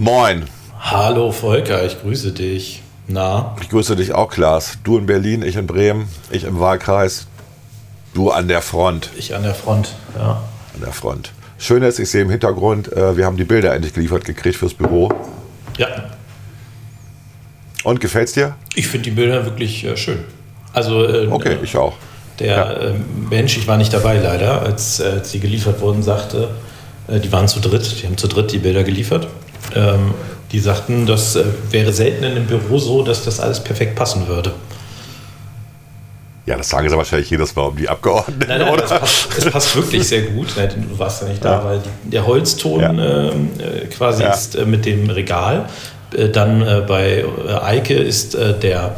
Moin. Hallo Volker, ich grüße dich. Na? Ich grüße dich auch, Klaas. Du in Berlin, ich in Bremen, ich im Wahlkreis, du an der Front. Ich an der Front, ja. An der Front. Schön ist, ich sehe im Hintergrund, äh, wir haben die Bilder endlich geliefert gekriegt fürs Büro. Ja. Und gefällt's dir? Ich finde die Bilder wirklich äh, schön. Also, äh, okay, ich auch. Der ja. äh, Mensch, ich war nicht dabei leider, als, äh, als die geliefert wurden, sagte, äh, die waren zu dritt, die haben zu dritt die Bilder geliefert. Ähm, die sagten, das äh, wäre selten in einem Büro so, dass das alles perfekt passen würde. Ja, das sagen sie wahrscheinlich jedes Mal um die Abgeordneten, nein, nein, oder? Es passt, es passt, wirklich sehr gut. Du warst ja nicht da, ja. weil die, der Holzton ja. Ähm, äh, quasi ja. ist äh, mit dem Regal. Äh, dann äh, bei äh, Eike ist der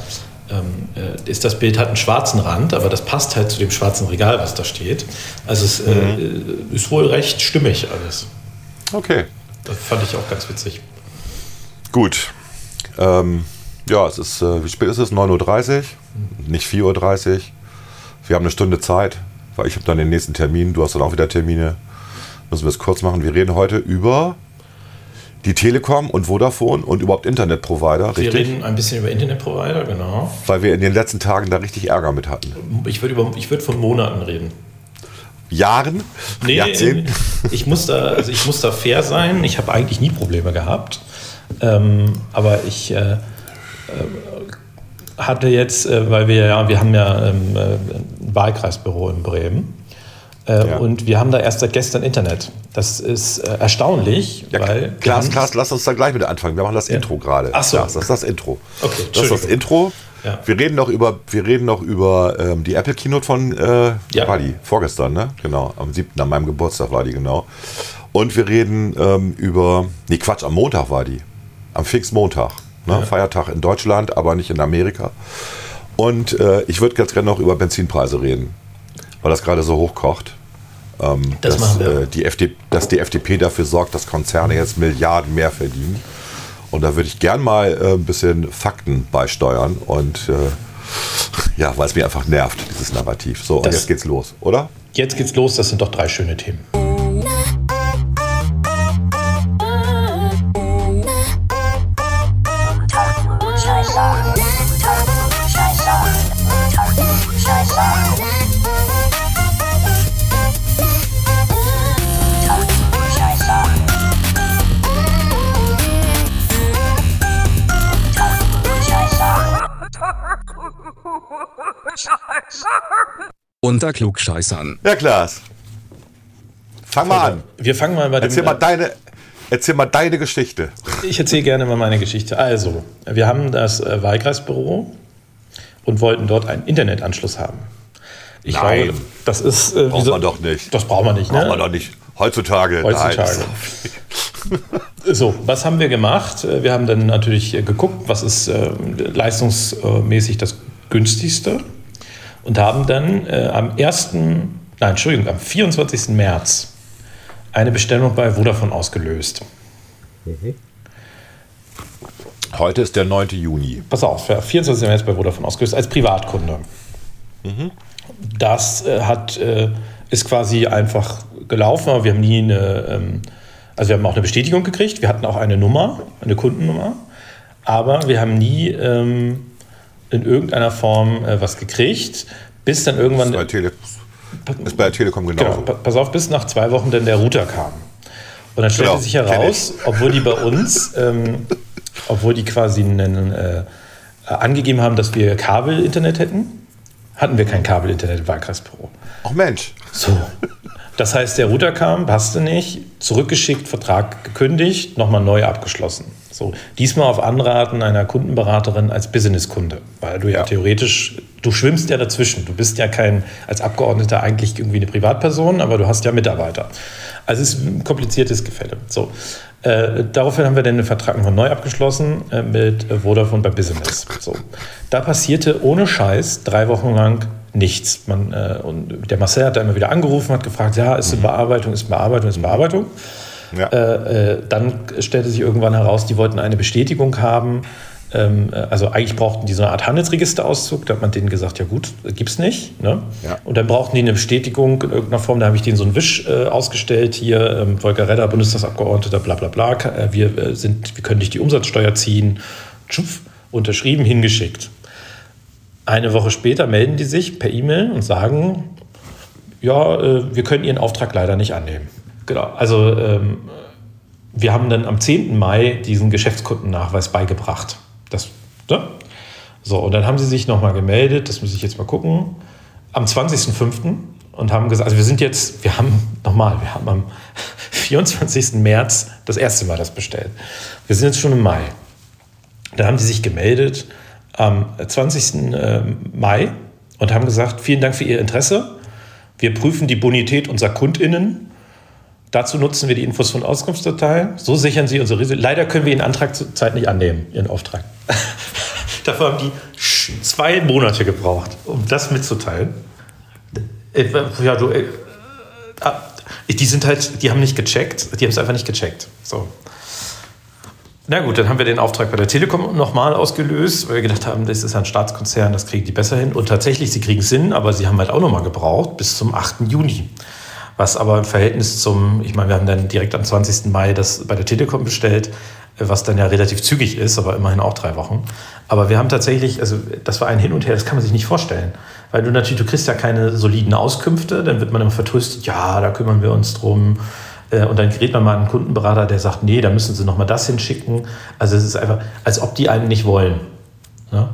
ähm, ist das Bild hat einen schwarzen Rand, aber das passt halt zu dem schwarzen Regal, was da steht. Also es mhm. ist wohl recht stimmig alles. Okay. Das fand ich auch ganz witzig. Gut. Ähm, ja, es ist, äh, wie spät ist es? 9.30 Uhr, nicht 4.30 Uhr. Wir haben eine Stunde Zeit, weil ich habe dann den nächsten Termin, du hast dann auch wieder Termine. Müssen wir es kurz machen. Wir reden heute über die Telekom und Vodafone und überhaupt Internetprovider, richtig? Wir reden ein bisschen über Internetprovider, genau. Weil wir in den letzten Tagen da richtig Ärger mit hatten. Ich würde würd von Monaten reden. Jahren? Nee, Jahrzehnten? Ich muss, da, also ich muss da fair sein. Ich habe eigentlich nie Probleme gehabt. Ähm, aber ich äh, äh, hatte jetzt, äh, weil wir ja, wir haben ja ähm, äh, ein Wahlkreisbüro in Bremen. Äh, ja. Und wir haben da erst seit gestern Internet. Das ist äh, erstaunlich, ja, weil. Klaas, Klaas, lass uns da gleich mit anfangen. Wir machen das ja. Intro gerade. Ach so. Klaas, das ist das Intro. Okay, das ist das Intro. Ja. Wir reden noch über, wir reden noch über ähm, die Apple Keynote von äh, ja. war die vorgestern, ne? Genau, am 7. an meinem Geburtstag war die genau. Und wir reden ähm, über, nee Quatsch, am Montag war die, am Pfingstmontag, ne? Ja. Feiertag in Deutschland, aber nicht in Amerika. Und äh, ich würde ganz gerne noch über Benzinpreise reden, weil das gerade so hochkocht. Ähm, das dass, machen wir. Äh, die FD, dass die FDP dafür sorgt, dass Konzerne jetzt Milliarden mehr verdienen. Und da würde ich gern mal äh, ein bisschen Fakten beisteuern und äh, ja, weil es mir einfach nervt, dieses Narrativ. So, das, und jetzt geht's los, oder? Jetzt geht's los, das sind doch drei schöne Themen. Unter Klugscheißern. Ja, Klaas. Fang mal an. Wir fangen mal bei erzähl dem. Mal deine, erzähl mal deine Geschichte. Ich erzähle gerne mal meine Geschichte. Also, wir haben das äh, Wahlkreisbüro und wollten dort einen Internetanschluss haben. Ich Nein. Glaube, das ist. Äh, braucht so, man doch nicht. Das braucht man nicht, ne? Braucht man doch nicht. Heutzutage. Heutzutage. so, was haben wir gemacht? Wir haben dann natürlich geguckt, was ist äh, leistungsmäßig das günstigste und haben dann äh, am 1., nein, Entschuldigung, am 24. März eine Bestellung bei Vodafone ausgelöst. Mhm. Heute ist der 9. Juni. Pass auf, ja, 24. März bei Vodafone ausgelöst als Privatkunde. Mhm. Das äh, hat, äh, ist quasi einfach gelaufen, aber wir haben nie eine, ähm, also wir haben auch eine Bestätigung gekriegt, wir hatten auch eine Nummer, eine Kundennummer, aber wir haben nie ähm, in irgendeiner Form äh, was gekriegt, bis dann irgendwann. Das ist bei, Tele ist bei der Telekom genauso. Genau, pass auf, bis nach zwei Wochen dann der Router kam. Und dann stellte genau, sich heraus, obwohl die bei uns, ähm, obwohl die quasi einen, äh, angegeben haben, dass wir Kabel-Internet hätten, hatten wir kein Kabel-Internet im Wahlkreisbüro. Ach Mensch. So. Das heißt, der Router kam, passte nicht, zurückgeschickt, Vertrag gekündigt, nochmal neu abgeschlossen. So, diesmal auf Anraten einer Kundenberaterin als Businesskunde, weil du ja. ja. theoretisch, du schwimmst ja dazwischen. Du bist ja kein, als Abgeordneter eigentlich irgendwie eine Privatperson, aber du hast ja Mitarbeiter. Also es ist ein kompliziertes Gefälle. So, äh, daraufhin haben wir dann den Vertrag nochmal neu abgeschlossen äh, mit Vodafone bei Business. So, da passierte ohne Scheiß drei Wochen lang nichts. Man, äh, und der Marcel hat da immer wieder angerufen, hat gefragt, ja, ist in Bearbeitung, ist in Bearbeitung, ist in Bearbeitung. Ja. Äh, äh, dann stellte sich irgendwann heraus, die wollten eine Bestätigung haben, ähm, also eigentlich brauchten die so eine Art Handelsregisterauszug. Da hat man denen gesagt, ja gut, gibt's nicht. Ne? Ja. Und dann brauchten die eine Bestätigung in irgendeiner Form. Da habe ich denen so einen Wisch äh, ausgestellt. Hier, ähm, Volker Redder, Bundestagsabgeordneter, bla bla bla. Äh, wir, äh, sind, wir können nicht die Umsatzsteuer ziehen. Tschupf, unterschrieben, hingeschickt. Eine Woche später melden die sich per E-Mail und sagen, ja, äh, wir können Ihren Auftrag leider nicht annehmen. Genau, also ähm, wir haben dann am 10. Mai diesen Geschäftskundennachweis beigebracht. Das, ne? So, und dann haben sie sich nochmal gemeldet, das muss ich jetzt mal gucken, am 20.05. und haben gesagt, also wir sind jetzt, wir haben nochmal, wir haben am 24. März das erste Mal das bestellt. Wir sind jetzt schon im Mai. Da haben sie sich gemeldet am 20. Äh, Mai und haben gesagt, vielen Dank für Ihr Interesse. Wir prüfen die Bonität unserer KundInnen. Dazu nutzen wir die Infos von Auskunftsdateien. So sichern Sie unsere Risiken. Leider können wir Ihren Antrag zurzeit nicht annehmen, Ihren Auftrag. Dafür haben die zwei Monate gebraucht, um das mitzuteilen. Äh, ja, du, äh, ah, die sind halt, die haben nicht gecheckt, die haben es einfach nicht gecheckt. So. Na gut, dann haben wir den Auftrag bei der Telekom nochmal ausgelöst, weil wir gedacht haben, das ist ein Staatskonzern, das kriegen die besser hin. Und tatsächlich, sie kriegen hin, aber sie haben halt auch nochmal gebraucht bis zum 8. Juni. Was aber im Verhältnis zum, ich meine, wir haben dann direkt am 20. Mai das bei der Telekom bestellt, was dann ja relativ zügig ist, aber immerhin auch drei Wochen. Aber wir haben tatsächlich, also das war ein Hin und Her, das kann man sich nicht vorstellen. Weil du natürlich, du kriegst ja keine soliden Auskünfte, dann wird man immer vertröstet, ja, da kümmern wir uns drum äh, und dann gerät man mal einen Kundenberater, der sagt, nee, da müssen Sie noch mal das hinschicken. Also es ist einfach, als ob die einen nicht wollen. Ja?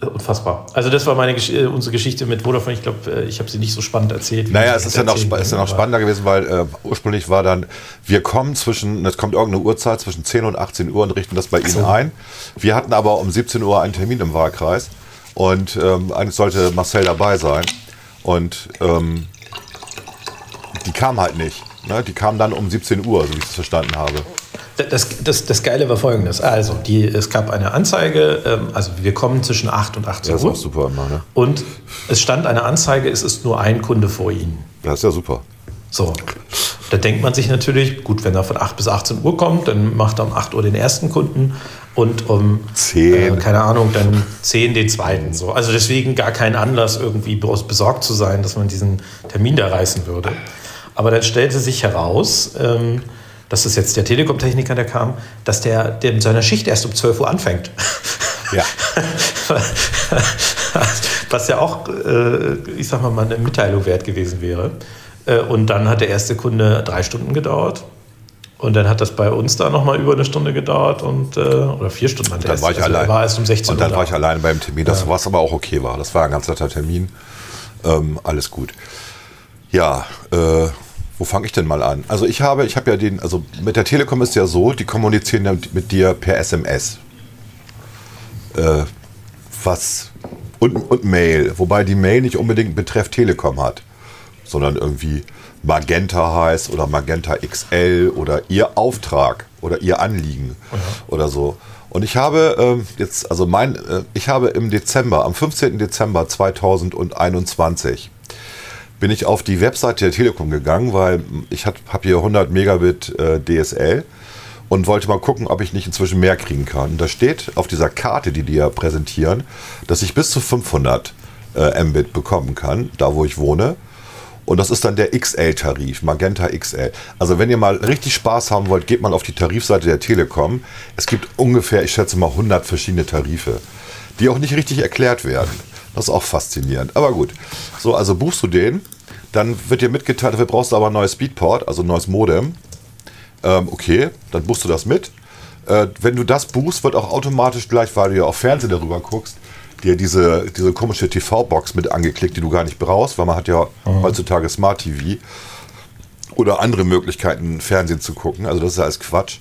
Unfassbar. Also das war meine äh, unsere Geschichte mit Vodafone. Ich glaube, äh, ich habe sie nicht so spannend erzählt. Naja, es ist ja, noch, ist ja noch spannender gewesen, weil äh, ursprünglich war dann, wir kommen zwischen, es kommt irgendeine Uhrzeit zwischen 10 und 18 Uhr und richten das bei Ihnen so. ein. Wir hatten aber um 17 Uhr einen Termin im Wahlkreis und ähm, eigentlich sollte Marcel dabei sein. Und ähm, die kam halt nicht. Ne? Die kamen dann um 17 Uhr, so wie ich es verstanden habe. Das, das, das Geile war folgendes. Also, die, es gab eine Anzeige, ähm, also wir kommen zwischen 8 und 18 Uhr. Das ist auch super immer, ne? Und es stand eine Anzeige, es ist nur ein Kunde vor Ihnen. Das ist ja super. So, da denkt man sich natürlich, gut, wenn er von 8 bis 18 Uhr kommt, dann macht er um 8 Uhr den ersten Kunden und um 10. Äh, keine Ahnung, dann 10 den zweiten. So. Also deswegen gar kein Anlass, irgendwie besorgt zu sein, dass man diesen Termin da reißen würde. Aber dann stellte sich heraus, ähm, das ist jetzt der Telekom-Techniker, der kam, dass der, der mit seiner Schicht erst um 12 Uhr anfängt. Ja. Was ja auch, äh, ich sag mal, mal eine Mitteilung wert gewesen wäre. Äh, und dann hat der erste Kunde drei Stunden gedauert. Und dann hat das bei uns da nochmal über eine Stunde gedauert und, äh, oder vier Stunden. Und dann war ich also allein. War erst um 16 und dann Uhr war ich allein beim Termin, das, ja. was aber auch okay war. Das war ein ganz netter Termin. Ähm, alles gut. Ja, äh, wo fange ich denn mal an? Also ich habe, ich habe ja den, also mit der Telekom ist ja so, die kommunizieren ja mit dir per SMS. Äh, was und, und Mail, wobei die Mail nicht unbedingt Betreff Telekom hat, sondern irgendwie Magenta heißt oder Magenta XL oder ihr Auftrag oder ihr Anliegen mhm. oder so. Und ich habe ähm, jetzt, also mein, äh, ich habe im Dezember, am 15. Dezember 2021 bin ich auf die Webseite der Telekom gegangen, weil ich habe hab hier 100 Megabit äh, DSL und wollte mal gucken, ob ich nicht inzwischen mehr kriegen kann. Und da steht auf dieser Karte, die die ja präsentieren, dass ich bis zu 500 äh, Mbit bekommen kann, da wo ich wohne. Und das ist dann der XL-Tarif, Magenta XL. Also wenn ihr mal richtig Spaß haben wollt, geht mal auf die Tarifseite der Telekom. Es gibt ungefähr, ich schätze mal, 100 verschiedene Tarife, die auch nicht richtig erklärt werden. Das ist auch faszinierend. Aber gut. So, also buchst du den, dann wird dir mitgeteilt, dafür brauchst du aber ein neues Speedport, also ein neues Modem. Ähm, okay, dann buchst du das mit. Äh, wenn du das buchst, wird auch automatisch gleich, weil du ja auf Fernsehen darüber guckst, dir diese, diese komische TV-Box mit angeklickt, die du gar nicht brauchst, weil man hat ja mhm. heutzutage Smart TV oder andere Möglichkeiten, Fernsehen zu gucken. Also das ist ja alles Quatsch.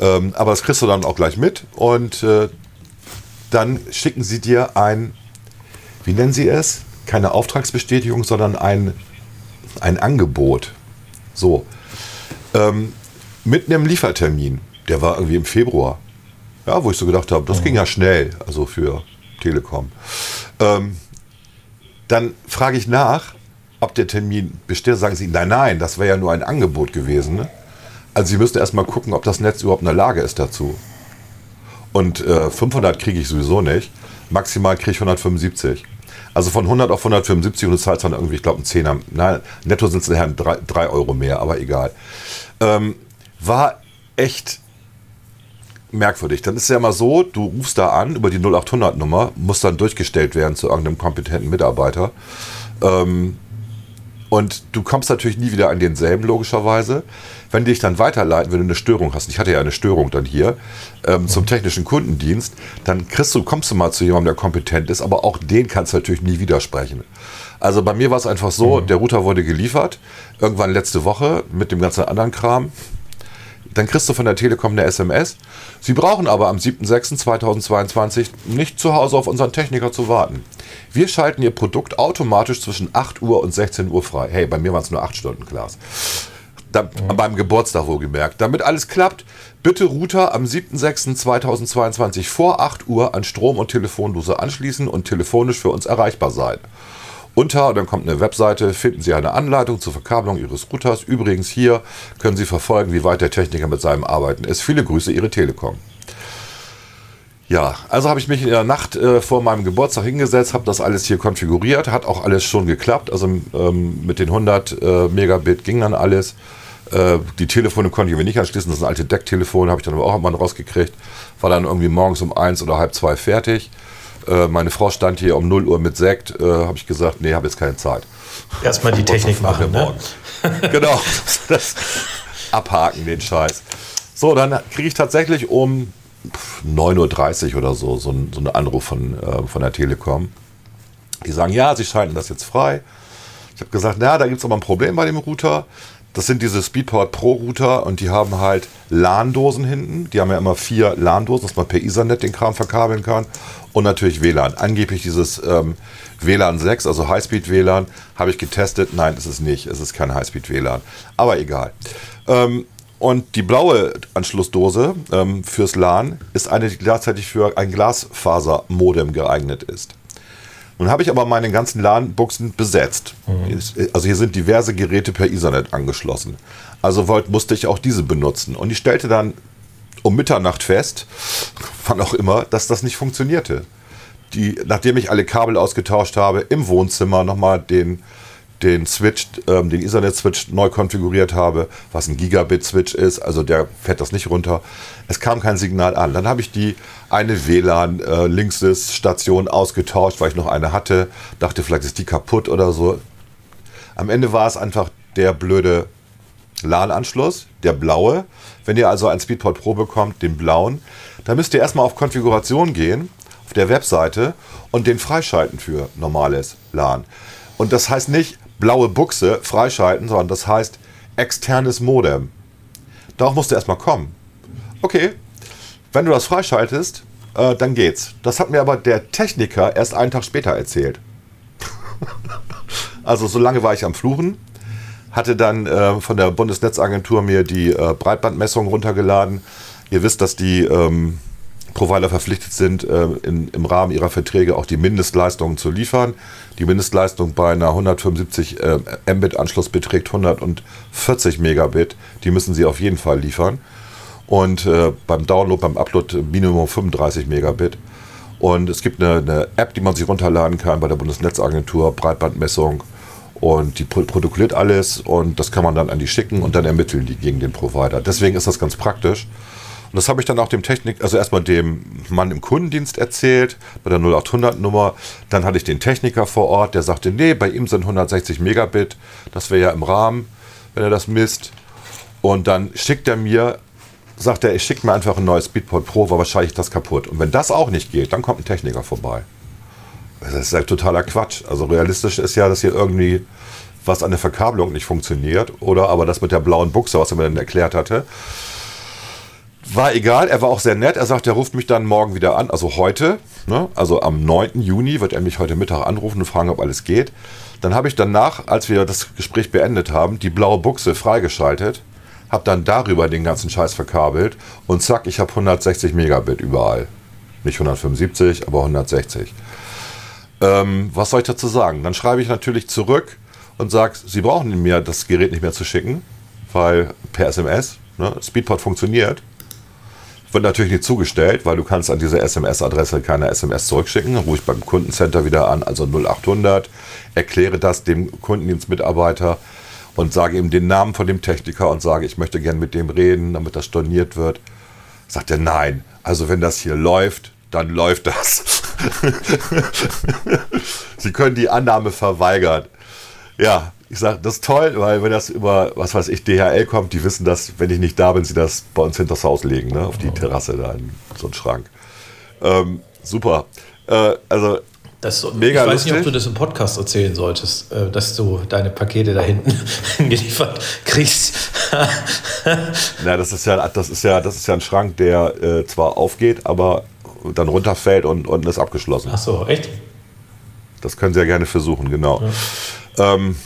Ähm, aber das kriegst du dann auch gleich mit und äh, dann schicken sie dir ein wie nennen Sie es? Keine Auftragsbestätigung, sondern ein, ein Angebot. So. Ähm, mit einem Liefertermin. Der war irgendwie im Februar. Ja, wo ich so gedacht habe, das mhm. ging ja schnell, also für Telekom. Ähm, dann frage ich nach, ob der Termin besteht. Sagen Sie, nein, nein, das wäre ja nur ein Angebot gewesen. Ne? Also Sie müssten erstmal gucken, ob das Netz überhaupt in der Lage ist dazu. Und äh, 500 kriege ich sowieso nicht. Maximal kriege ich 175. Also von 100 auf 175 und du zahlst dann irgendwie, ich glaube, ein Zehner. Nein, netto sind es nachher 3, Euro mehr, aber egal. Ähm, war echt merkwürdig. Dann ist es ja immer so, du rufst da an über die 0800-Nummer, musst dann durchgestellt werden zu irgendeinem kompetenten Mitarbeiter. Ähm, und du kommst natürlich nie wieder an denselben, logischerweise. Wenn die dich dann weiterleiten, wenn du eine Störung hast, ich hatte ja eine Störung dann hier, ähm, zum technischen Kundendienst, dann kriegst du, kommst du mal zu jemandem, der kompetent ist, aber auch den kannst du natürlich nie widersprechen. Also bei mir war es einfach so, mhm. der Router wurde geliefert, irgendwann letzte Woche mit dem ganzen anderen Kram. Dann kriegst du von der Telekom eine SMS. Sie brauchen aber am 7.6.2022 nicht zu Hause auf unseren Techniker zu warten. Wir schalten Ihr Produkt automatisch zwischen 8 Uhr und 16 Uhr frei. Hey, bei mir waren es nur 8 Stunden, Klaas. Da, mhm. Beim Geburtstag wohlgemerkt. Damit alles klappt, bitte Router am 7.6.2022 vor 8 Uhr an Strom- und Telefondose anschließen und telefonisch für uns erreichbar sein. Unter, dann kommt eine Webseite, finden Sie eine Anleitung zur Verkabelung Ihres Routers. Übrigens hier können Sie verfolgen, wie weit der Techniker mit seinem Arbeiten ist. Viele Grüße, Ihre Telekom. Ja, also habe ich mich in der Nacht äh, vor meinem Geburtstag hingesetzt, habe das alles hier konfiguriert, hat auch alles schon geklappt. Also ähm, mit den 100 äh, Megabit ging dann alles. Äh, die Telefone konnte ich mir nicht anschließen, das sind alte Decktelefone, habe ich dann aber auch mal rausgekriegt. War dann irgendwie morgens um eins oder halb zwei fertig. Äh, meine Frau stand hier um 0 Uhr mit Sekt, äh, habe ich gesagt, nee, habe jetzt keine Zeit. Erstmal die Technik machen, ne? genau, das abhaken den Scheiß. So, dann kriege ich tatsächlich um 9.30 Uhr oder so, so, so einen Anruf von, äh, von der Telekom. Die sagen, ja, sie schalten das jetzt frei. Ich habe gesagt, na, da gibt es aber ein Problem bei dem Router. Das sind diese Speedport Pro Router und die haben halt LAN-Dosen hinten. Die haben ja immer vier LAN-Dosen, dass man per Ethernet den Kram verkabeln kann. Und natürlich WLAN. Angeblich dieses ähm, WLAN 6, also Highspeed WLAN, habe ich getestet. Nein, es ist nicht. Es ist kein Highspeed WLAN. Aber egal. Ähm, und die blaue Anschlussdose ähm, fürs LAN ist eine, die gleichzeitig für ein Glasfaser-Modem geeignet ist. Nun habe ich aber meine ganzen LAN-Buchsen besetzt. Mhm. Also hier sind diverse Geräte per Ethernet angeschlossen. Also wollte, musste ich auch diese benutzen. Und ich stellte dann um Mitternacht fest, wann auch immer, dass das nicht funktionierte. Die, nachdem ich alle Kabel ausgetauscht habe, im Wohnzimmer nochmal den den Switch, ähm, den Ethernet-Switch neu konfiguriert habe, was ein Gigabit-Switch ist, also der fährt das nicht runter. Es kam kein Signal an. Dann habe ich die eine WLAN-Linksys-Station äh, ausgetauscht, weil ich noch eine hatte. Dachte, vielleicht ist die kaputt oder so. Am Ende war es einfach der blöde LAN-Anschluss, der blaue. Wenn ihr also ein Speedport Pro bekommt, den blauen, dann müsst ihr erstmal auf Konfiguration gehen, auf der Webseite und den freischalten für normales LAN. Und das heißt nicht blaue Buchse freischalten, sondern das heißt externes Modem. Darauf musst du erstmal kommen. Okay, wenn du das freischaltest, äh, dann geht's. Das hat mir aber der Techniker erst einen Tag später erzählt. also so lange war ich am Fluchen, hatte dann äh, von der Bundesnetzagentur mir die äh, Breitbandmessung runtergeladen. Ihr wisst, dass die ähm, Provider verpflichtet sind, äh, in, im Rahmen ihrer Verträge auch die Mindestleistungen zu liefern. Die Mindestleistung bei einer 175 äh, Mbit-Anschluss beträgt 140 Megabit. Die müssen sie auf jeden Fall liefern. Und äh, beim Download, beim Upload Minimum 35 Megabit. Und es gibt eine, eine, App, die man sich runterladen kann bei der Bundesnetzagentur, Breitbandmessung. Und die protokolliert alles und das kann man dann an die schicken und dann ermitteln die gegen den Provider. Deswegen ist das ganz praktisch. Und das habe ich dann auch dem Technik, also erstmal dem Mann im Kundendienst erzählt, bei der 0800-Nummer. Dann hatte ich den Techniker vor Ort, der sagte, nee, bei ihm sind 160 Megabit, das wäre ja im Rahmen, wenn er das misst. Und dann schickt er mir, sagt er, ich schicke mir einfach ein neues Speedport Pro, war wahrscheinlich das kaputt. Und wenn das auch nicht geht, dann kommt ein Techniker vorbei. Das ist ja totaler Quatsch. Also realistisch ist ja, dass hier irgendwie was an der Verkabelung nicht funktioniert. Oder aber das mit der blauen Buchse, was er mir dann erklärt hatte. War egal, er war auch sehr nett. Er sagt, er ruft mich dann morgen wieder an, also heute, ne? also am 9. Juni wird er mich heute Mittag anrufen und fragen, ob alles geht. Dann habe ich danach, als wir das Gespräch beendet haben, die blaue Buchse freigeschaltet, habe dann darüber den ganzen Scheiß verkabelt und zack, ich habe 160 Megabit überall. Nicht 175, aber 160. Ähm, was soll ich dazu sagen? Dann schreibe ich natürlich zurück und sage, Sie brauchen mir das Gerät nicht mehr zu schicken, weil per SMS, ne, Speedport funktioniert Wird natürlich nicht zugestellt, weil du kannst an diese SMS-Adresse keine SMS zurückschicken. Rufe ich beim Kundencenter wieder an, also 0800, erkläre das dem Kundendienstmitarbeiter und sage ihm den Namen von dem Techniker und sage, ich möchte gern mit dem reden, damit das storniert wird. Sagt er, nein, also wenn das hier läuft, dann läuft das. Sie können die Annahme verweigern. Ja, ich sage, das ist toll, weil wenn das über, was weiß ich, DHL kommt, die wissen, dass, wenn ich nicht da bin, sie das bei uns hinter das Haus legen, ne? auf die Terrasse da in so einen Schrank. Ähm, super. Äh, also das, Mega ich weiß lustig. nicht, ob du das im Podcast erzählen solltest, äh, dass du deine Pakete da hinten geliefert kriegst. Na, das ist ja, das ist ja, das ist ja ein Schrank, der äh, zwar aufgeht, aber dann runterfällt und unten ist abgeschlossen. Ach so, echt? Das können Sie ja gerne versuchen, genau. Ja. Ähm,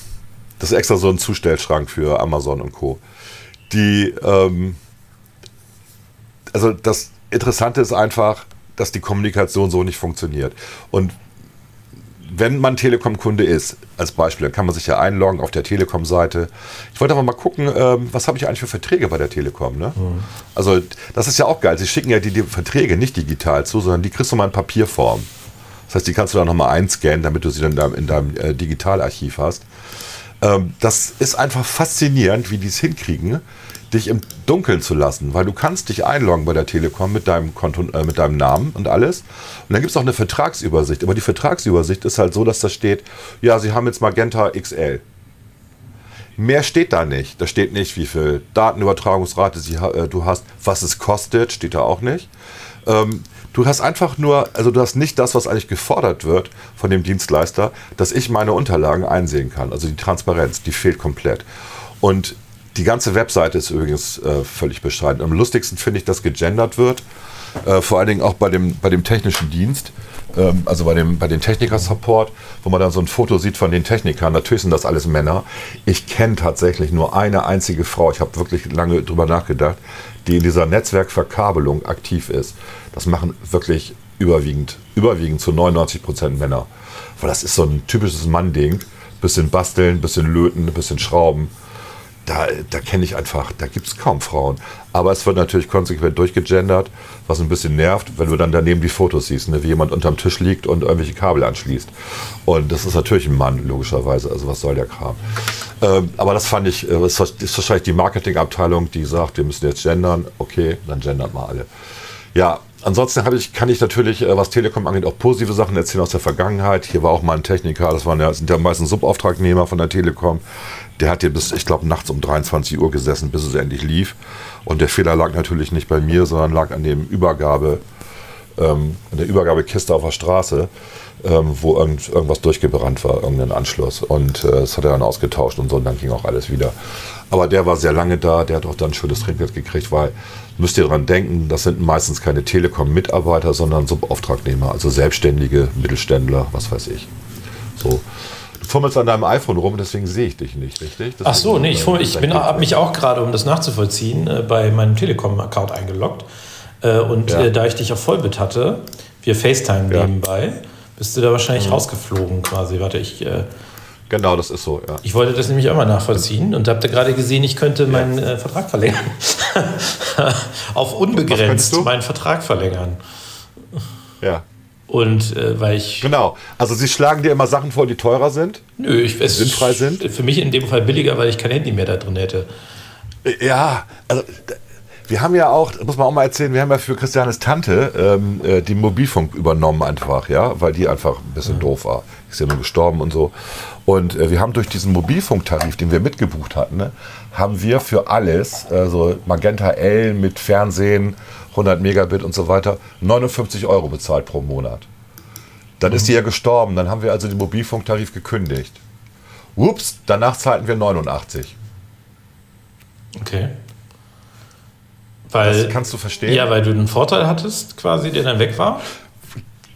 das ist extra so ein Zustellschrank für Amazon und Co. Die, ähm, also das Interessante ist einfach, dass die Kommunikation so nicht funktioniert. Und wenn man Telekom-Kunde ist, als Beispiel, dann kann man sich ja einloggen auf der Telekom-Seite. Ich wollte aber mal gucken, ähm, was habe ich eigentlich für Verträge bei der Telekom. Ne? Mhm. Also das ist ja auch geil. Sie schicken ja die, die, Verträge nicht digital zu, sondern die kriegst du mal in Papierform. Das heißt, die kannst du dann nochmal einscannen, damit du sie dann in deinem, in deinem äh, Digitalarchiv hast. Ähm, das ist einfach faszinierend, wie die es hinkriegen, dich im Dunkeln zu lassen, weil du kannst dich einloggen bei der Telekom mit deinem Konto, äh, mit deinem Namen und alles. Und dann gibt es auch eine Vertragsübersicht. Aber die Vertragsübersicht ist halt so, dass da steht, ja, Sie haben jetzt Magenta XL. Mehr steht da nicht. Da steht nicht, wie viel Datenübertragungsrate Sie, äh, du hast, was es kostet, steht da auch nicht. Ähm, du hast einfach nur, also du hast nicht das, was eigentlich gefordert wird von dem Dienstleister, dass ich meine Unterlagen einsehen kann. Also die Transparenz, die fehlt komplett. Und die ganze Webseite ist übrigens äh, völlig bescheiden. Am lustigsten finde ich, dass gegendert wird. Äh, vor allen Dingen auch bei dem, bei dem technischen Dienst, ähm, also bei dem, bei den Techniker-Support, wo man dann so ein Foto sieht von den Technikern. Natürlich sind das alles Männer. Ich kenne tatsächlich nur eine einzige Frau, ich habe wirklich lange drüber nachgedacht, die in dieser Netzwerkverkabelung aktiv ist. Das machen wirklich überwiegend, überwiegend zu 99 Prozent Männer. Weil das ist so ein typisches Mann-Ding. Bisschen basteln, bisschen löten, bisschen schrauben da, da kenne ich einfach, da gibt es kaum Frauen. Aber es wird natürlich konsequent durchgegendert, was ein bisschen nervt, wenn du dann daneben die Fotos siehst, ne, wie jemand unterm Tisch liegt und irgendwelche Kabel anschließt. Und das ist natürlich ein Mann, logischerweise. Also was soll der Kram? Ähm, aber das fand ich, äh, das ist wahrscheinlich die Marketingabteilung, die sagt, wir müssen jetzt gendern. Okay, dann gendert mal alle. Ja, ansonsten ich, kann ich natürlich, äh, was Telekom angeht, auch positive Sachen erzählen aus der Vergangenheit. Hier war auch mal ein Techniker, das waren ja, sind ja meistens Subauftragnehmer von der Telekom. Der hat hier bis, ich glaube, nachts um 23 Uhr gesessen, bis es endlich lief. Und der Fehler lag natürlich nicht bei mir, sondern lag an dem Übergabe, ähm, an der Übergabekiste auf der Straße, ähm, wo irgend, irgendwas durchgebrannt war, irgendein Anschluss. Und äh, das hat er dann ausgetauscht und so, und dann ging auch alles wieder. Aber der war sehr lange da, der hat auch dann schönes Trinkgeld gekriegt, weil, müsst ihr daran denken, das sind meistens keine Telekom-Mitarbeiter, sondern Subauftragnehmer, also Selbstständige, Mittelständler, was weiß ich. So fummelst an deinem iPhone rum, deswegen sehe ich dich nicht, richtig? Das Ach so, nee, ich, ich habe mich auch gerade, um das nachzuvollziehen, äh, bei meinem Telekom-Account eingeloggt. Äh, und ja. äh, da ich dich auf Vollbit hatte, wir FaceTime ja. nebenbei, bist du da wahrscheinlich mhm. rausgeflogen quasi. Warte, ich. Äh, genau, das ist so, ja. Ich wollte das nämlich auch mal nachvollziehen und habt gerade gesehen, ich könnte meinen äh, Vertrag verlängern. auf unbegrenzt meinen Vertrag verlängern. Ja. Und äh, weil ich. Genau. Also sie schlagen dir immer Sachen vor, die teurer sind? Nö, ich, es sinnfrei sind. Für mich in dem Fall billiger, weil ich kein Handy mehr da drin hätte. Ja, also wir haben ja auch, muss man auch mal erzählen, wir haben ja für Christianes Tante ähm, äh, die Mobilfunk übernommen einfach, ja, weil die einfach ein bisschen ja. doof war. Ist ja nur gestorben und so. Und äh, wir haben durch diesen Mobilfunktarif, den wir mitgebucht hatten, ne, haben wir für alles, also Magenta L mit Fernsehen, 100 Megabit und so weiter, 59 Euro bezahlt pro Monat. Dann mhm. ist die ja gestorben, dann haben wir also den Mobilfunktarif gekündigt. Ups, danach zahlten wir 89. Okay. Weil, das kannst du verstehen? Ja, weil du einen Vorteil hattest, quasi, der dann weg war.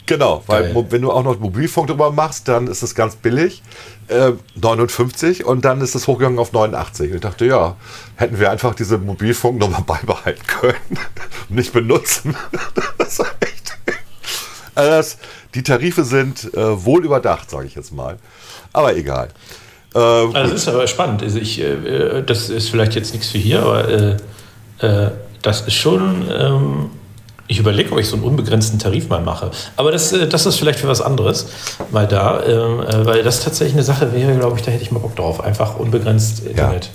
Genau, weil Geil. wenn du auch noch Mobilfunk drüber machst, dann ist es ganz billig, äh, 59 und dann ist es hochgegangen auf 89. Und ich dachte, ja, hätten wir einfach diese Mobilfunknummer beibehalten können und nicht benutzen. das ist echt. Also das, die Tarife sind äh, wohl überdacht, sage ich jetzt mal. Aber egal. Äh, also das ist aber spannend. Also ich, äh, das ist vielleicht jetzt nichts für hier, aber äh, äh, das ist schon ähm, Ich überlege, ob ich so einen unbegrenzten Tarif mal mache. Aber das, äh, das ist vielleicht für was anderes. Weil da, ähm, äh, weil das tatsächlich eine Sache wäre, glaube ich, da hätte ich mal Bock drauf. Einfach unbegrenzt Internet. Ja.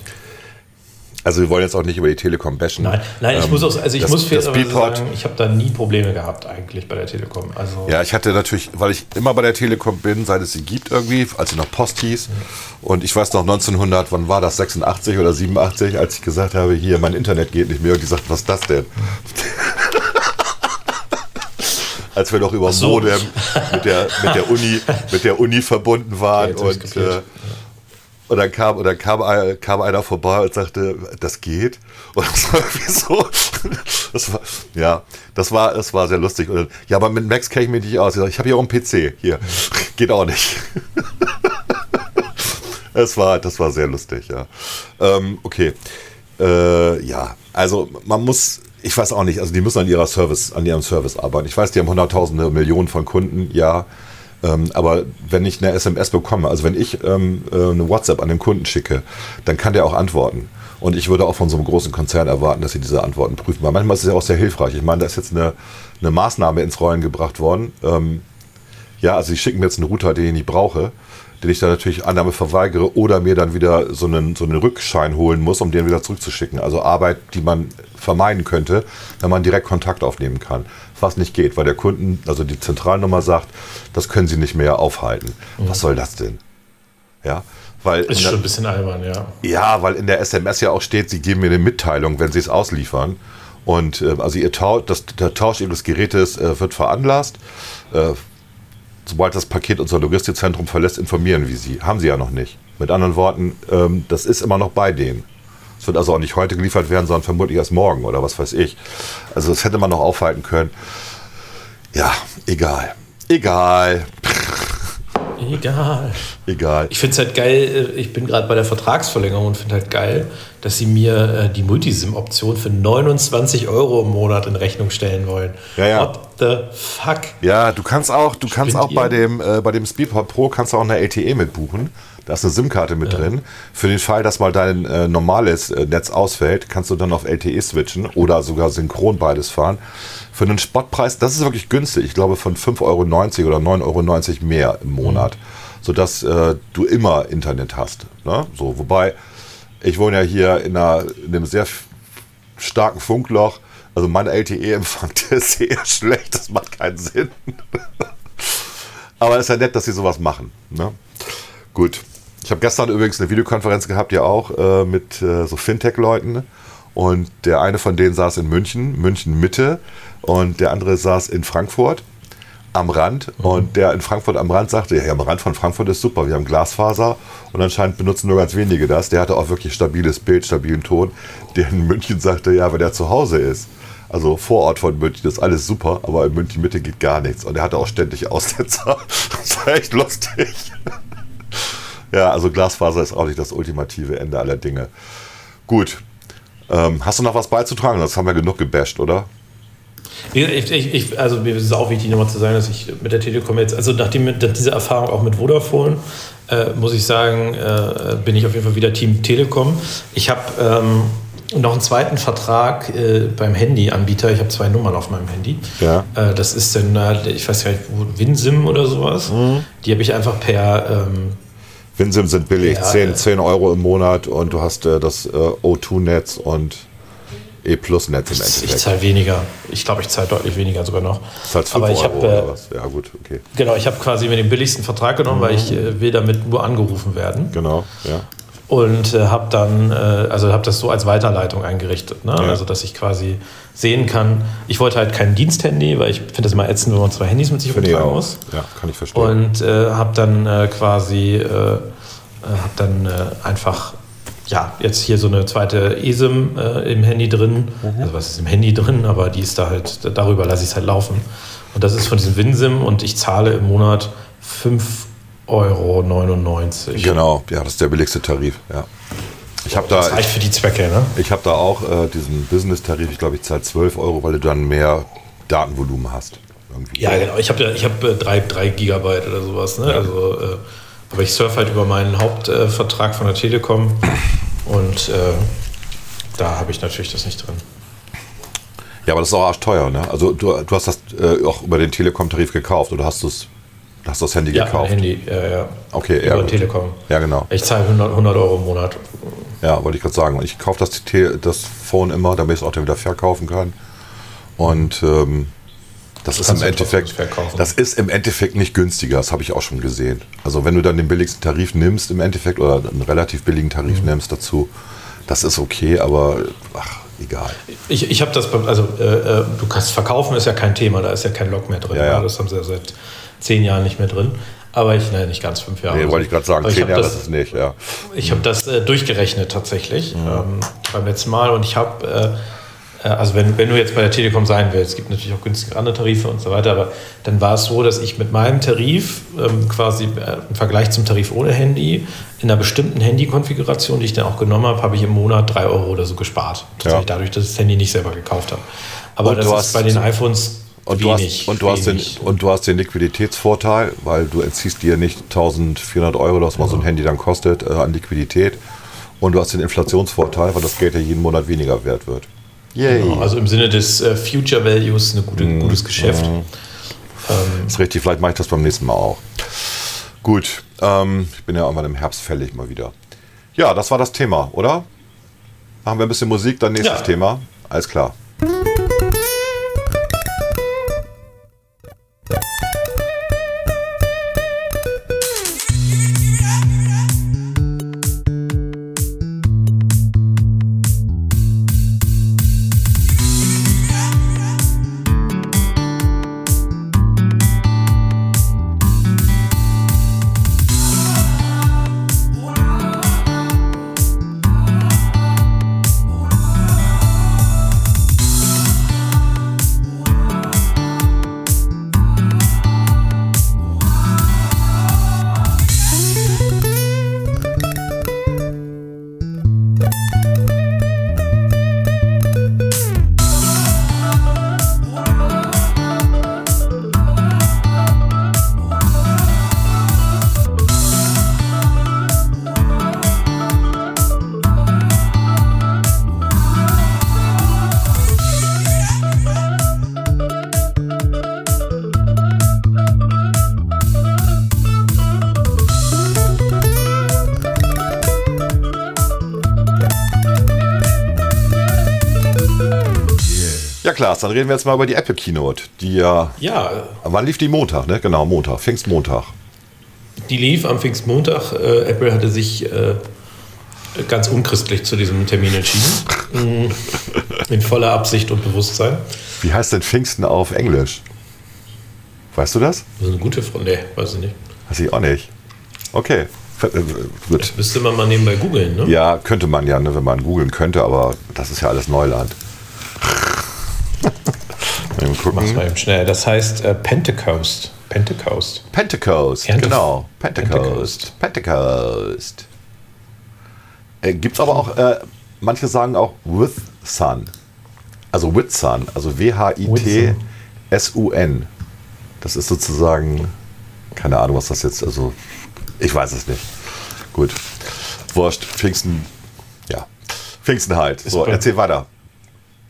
Also wir wollen jetzt auch nicht über die Telekom bashen. Nein, nein ich ähm, muss auch, also ich das, muss fairerweise sagen, ich habe da nie Probleme gehabt eigentlich bei der Telekom. Also ja, ich hatte natürlich, weil ich immer bei der Telekom bin, seit es sie gibt irgendwie, als sie noch Post hieß. Mhm. Und ich weiß noch 1900, wann war das, 86 oder 87, als ich gesagt habe, hier, mein Internet geht nicht mehr. Und die sagten, was ist das denn? als wir noch über so. Modem mit der, mit der Uni, mit der Uni verbunden waren okay, und äh, und dann kam, und dann kam, kam einer vorbei und sagte, das geht. Und das war irgendwie so. Das war, ja, das war, das war sehr lustig. Und, ja, aber mit Max kenne ich mich nicht aus. Ich, ich habe hier auch einen PC. Hier. Geht auch nicht. Es war, das war sehr lustig, ja. Ähm, okay. Äh, ja, also man muss, ich weiß auch nicht, also die müssen an ihrer Service, an ihrem Service arbeiten. Ich weiß, die haben hunderttausende Millionen von Kunden, ja. Ähm, aber wenn ich eine SMS bekomme, also wenn ich ähm, äh, eine WhatsApp an den Kunden schicke, dann kann der auch antworten. Und ich würde auch von so einem großen Konzern erwarten, dass sie diese Antworten prüfen. Weil manchmal ist es ja auch sehr hilfreich. Ich meine, da ist jetzt eine, eine Maßnahme ins Rollen gebracht worden. Ähm, ja, also sie schicken mir jetzt einen Router, den ich nicht brauche den ich dann natürlich Annahme verweigere oder mir dann wieder so einen, so einen Rückschein holen muss, um den wieder zurückzuschicken. Also Arbeit, die man vermeiden könnte, wenn man direkt Kontakt aufnehmen kann. Was nicht geht, weil der Kunden, also die Zentralnummer sagt, das können sie nicht mehr aufhalten. Mhm. Was soll das denn? Ja, weil ist schon ein bisschen albern, ja. Ja, weil in der SMS ja auch steht, sie geben mir eine Mitteilung, wenn sie es ausliefern. Und äh, also ihr Tausch, das, der Tausch eben des Gerätes äh, wird veranlasst. Äh, sobald das Paket unser Logistikzentrum verlässt, informieren wir sie. Haben sie ja noch nicht. Mit anderen Worten, ähm, das ist immer noch bei denen. Es wird also auch nicht heute geliefert werden, sondern vermutlich erst morgen oder was weiß ich. Also das hätte man noch aufhalten können. Ja, egal. Egal. Egal. Egal. Ich finde es halt geil, äh, ich bin gerade bei der Vertragsverlängerung und finde halt geil, dass sie mir äh, die Multisim-Option für 29 Euro im Monat in Rechnung stellen wollen. Ja, ja. What the fuck? Ja, du kannst auch, du kannst auch bei dem, äh, bei dem Speedport Pro kannst du auch eine LTE mitbuchen. Da ist eine SIM-Karte mit ja. drin. Für den Fall, dass mal dein äh, normales äh, Netz ausfällt, kannst du dann auf LTE switchen oder sogar synchron beides fahren. Für einen Spottpreis, das ist wirklich günstig. Ich glaube von 5,90 Euro oder 9,90 Euro mehr im Monat. Mhm. Sodass äh, du immer Internet hast. Ne? So, wobei, ich wohne ja hier in, einer, in einem sehr starken Funkloch. Also mein LTE-Empfang, der ist sehr schlecht, das macht keinen Sinn. Aber es ist ja nett, dass sie sowas machen. Ne? Gut. Ich habe gestern übrigens eine Videokonferenz gehabt, ja auch, äh, mit äh, so Fintech-Leuten. Und der eine von denen saß in München, München Mitte, und der andere saß in Frankfurt am Rand. Mhm. Und der in Frankfurt am Rand sagte, ja, am Rand von Frankfurt ist super, wir haben Glasfaser und anscheinend benutzen nur ganz wenige das. Der hatte auch wirklich stabiles Bild, stabilen Ton. Der in München sagte, ja, wenn er zu Hause ist, also vor Ort von München ist alles super, aber in München Mitte geht gar nichts. Und er hatte auch ständig Aussetzer. Das war echt lustig. Ja, also Glasfaser ist auch nicht das ultimative Ende aller Dinge. Gut. Ähm, hast du noch was beizutragen? Das haben wir genug gebasht, oder? Ich, ich, ich, also mir ist es auch wichtig, nochmal zu sagen, dass ich mit der Telekom jetzt, also nachdem diese Erfahrung auch mit Vodafone, äh, muss ich sagen, äh, bin ich auf jeden Fall wieder Team Telekom. Ich habe ähm, noch einen zweiten Vertrag äh, beim Handyanbieter. Ich habe zwei Nummern auf meinem Handy. Ja. Äh, das ist dann, äh, ich weiß gar nicht, WinSim oder sowas. Mhm. Die habe ich einfach per ähm, WinSim sind billig, ja, 10, 10 Euro im Monat und du hast äh, das äh, O2-Netz und E-Plus-Netz im Endeffekt. Ich zahle weniger. Ich glaube, ich zahle deutlich weniger sogar noch. Zahlst 5 Aber ich Euro hab, äh, Ja gut, okay. Genau, ich habe quasi mir den billigsten Vertrag genommen, mhm. weil ich äh, will damit nur angerufen werden. Genau, ja. Und äh, habe dann, äh, also habe das so als Weiterleitung eingerichtet. Ne? Ja. Also, dass ich quasi sehen kann, ich wollte halt kein Diensthandy, weil ich finde das immer ätzend, wenn man zwei Handys mit sich rumtragen muss. Ja, kann ich verstehen. Und äh, habe dann äh, quasi, äh, habe dann einfach ja, jetzt hier so eine zweite ESIM äh, im Handy drin. Mhm. Also was ist im Handy drin, aber die ist da halt, darüber lasse ich es halt laufen. Und das ist von diesem WinSim und ich zahle im Monat 5,99 Euro. Genau, ja, das ist der billigste Tarif, ja. Ich habe da, das reicht für die Zwecke, ne? Ich habe da auch äh, diesen Business-Tarif, ich glaube, ich zahle 12 Euro, weil du dann mehr Datenvolumen hast. Irgendwie. Ja, genau. Ich habe ich hab, äh, drei, drei Gigabyte oder sowas. Ne? Ja. Also, äh, aber ich surfe halt über meinen Hauptvertrag von der Telekom und äh, da habe ich natürlich das nicht drin. Ja, aber das ist auch arschteuer, ne? Also du, du hast das äh, auch über den Telekom-Tarif gekauft oder hast du es Hast du das Handy ja, gekauft? Handy, ja, ja. Okay, Über ja. Telekom. Ja, genau. Ich zahle 100, 100 Euro im Monat. Ja, wollte ich gerade sagen. Und ich kaufe das, das Phone immer, damit ich es auch dann wieder verkaufen kann. Und ähm, das ist im Endeffekt, das ist im Endeffekt nicht günstiger. Das habe ich auch schon gesehen. Also wenn du dann den billigsten Tarif nimmst im Endeffekt oder einen relativ billigen Tarif Mhm. nimmst dazu, das ist okay, aber ach, egal. Ich, ich habe das, beim- also äh, äh, du kannst verkaufen, ist ja kein Thema, da ist ja kein Log mehr drin. Ja, ja. Das haben sie ja seit zehn Jahren nicht mehr drin. Aber ich, nein, nicht ganz fünf Jahre. Nee, wollte ich gerade sagen, Aber zehn Jahre das, ist es nicht, ja. Ich habe das äh, durchgerechnet tatsächlich ähm, beim letzten Mal und ich habe, äh, äh, also wenn, wenn du jetzt bei der Telekom sein willst, es gibt natürlich auch günstige andere Tarife und so weiter, aber dann war es so, dass ich mit meinem Tarif ähm, quasi äh, im Vergleich zum Tarif ohne Handy in einer bestimmten Handykonfiguration, die ich dann auch genommen habe, habe ich im Monat drei Euro oder so gespart. Tatsächlich Ja. dadurch, dass ich das Handy nicht selber gekauft habe. Aber Und das du ist hast- bei den iPhones Und du, wenig. hast, und, du hast den, und du hast den Liquiditätsvorteil, weil du entziehst dir nicht 1400 Euro, was mal so ein Handy dann kostet, äh, an Liquidität. Und du hast den Inflationsvorteil, weil das Geld ja jeden Monat weniger wert wird. Yay. Genau, also im Sinne des äh, Future Values ein gute, Mhm. gutes Geschäft. ist richtig, vielleicht mache ich das beim nächsten Mal auch. Gut, ähm, ich bin ja irgendwann im Herbst fällig mal wieder. Ja, das war das Thema, oder? Machen wir ein bisschen Musik, dann nächstes Ja. Thema. Alles klar. Klaas, dann reden wir jetzt mal über die Apple Keynote. Die ja. Ja, Wann lief die Montag, ne? Genau, Montag, Pfingstmontag. die lief am Pfingstmontag. Äh, Apple hatte sich äh, ganz unchristlich zu diesem Termin entschieden. In voller Absicht und Bewusstsein. Wie heißt denn Pfingsten auf Englisch? Weißt du das? Das ist eine gute Frage. Nee, weiß ich nicht. Weiß ich auch nicht. Okay. Äh, Gut. Müsste man mal nebenbei googeln, ne? Ja, könnte man ja, ne, wenn man googeln könnte, aber das ist ja alles Neuland. Mal Mach's gucken. mal eben schnell. Das heißt äh, Pentecost. Pentecost. Pentecost, Ernte- genau. Pentecost. Pentecost. Äh, Gibt es aber auch, äh, manche sagen auch with sun. Also with sun, also W-H-I-T-S-U-N. Das ist sozusagen, keine Ahnung, was das jetzt, also ich weiß es nicht. Gut. Wurscht, Pfingsten, ja. Pfingsten halt. So, erzähl weiter.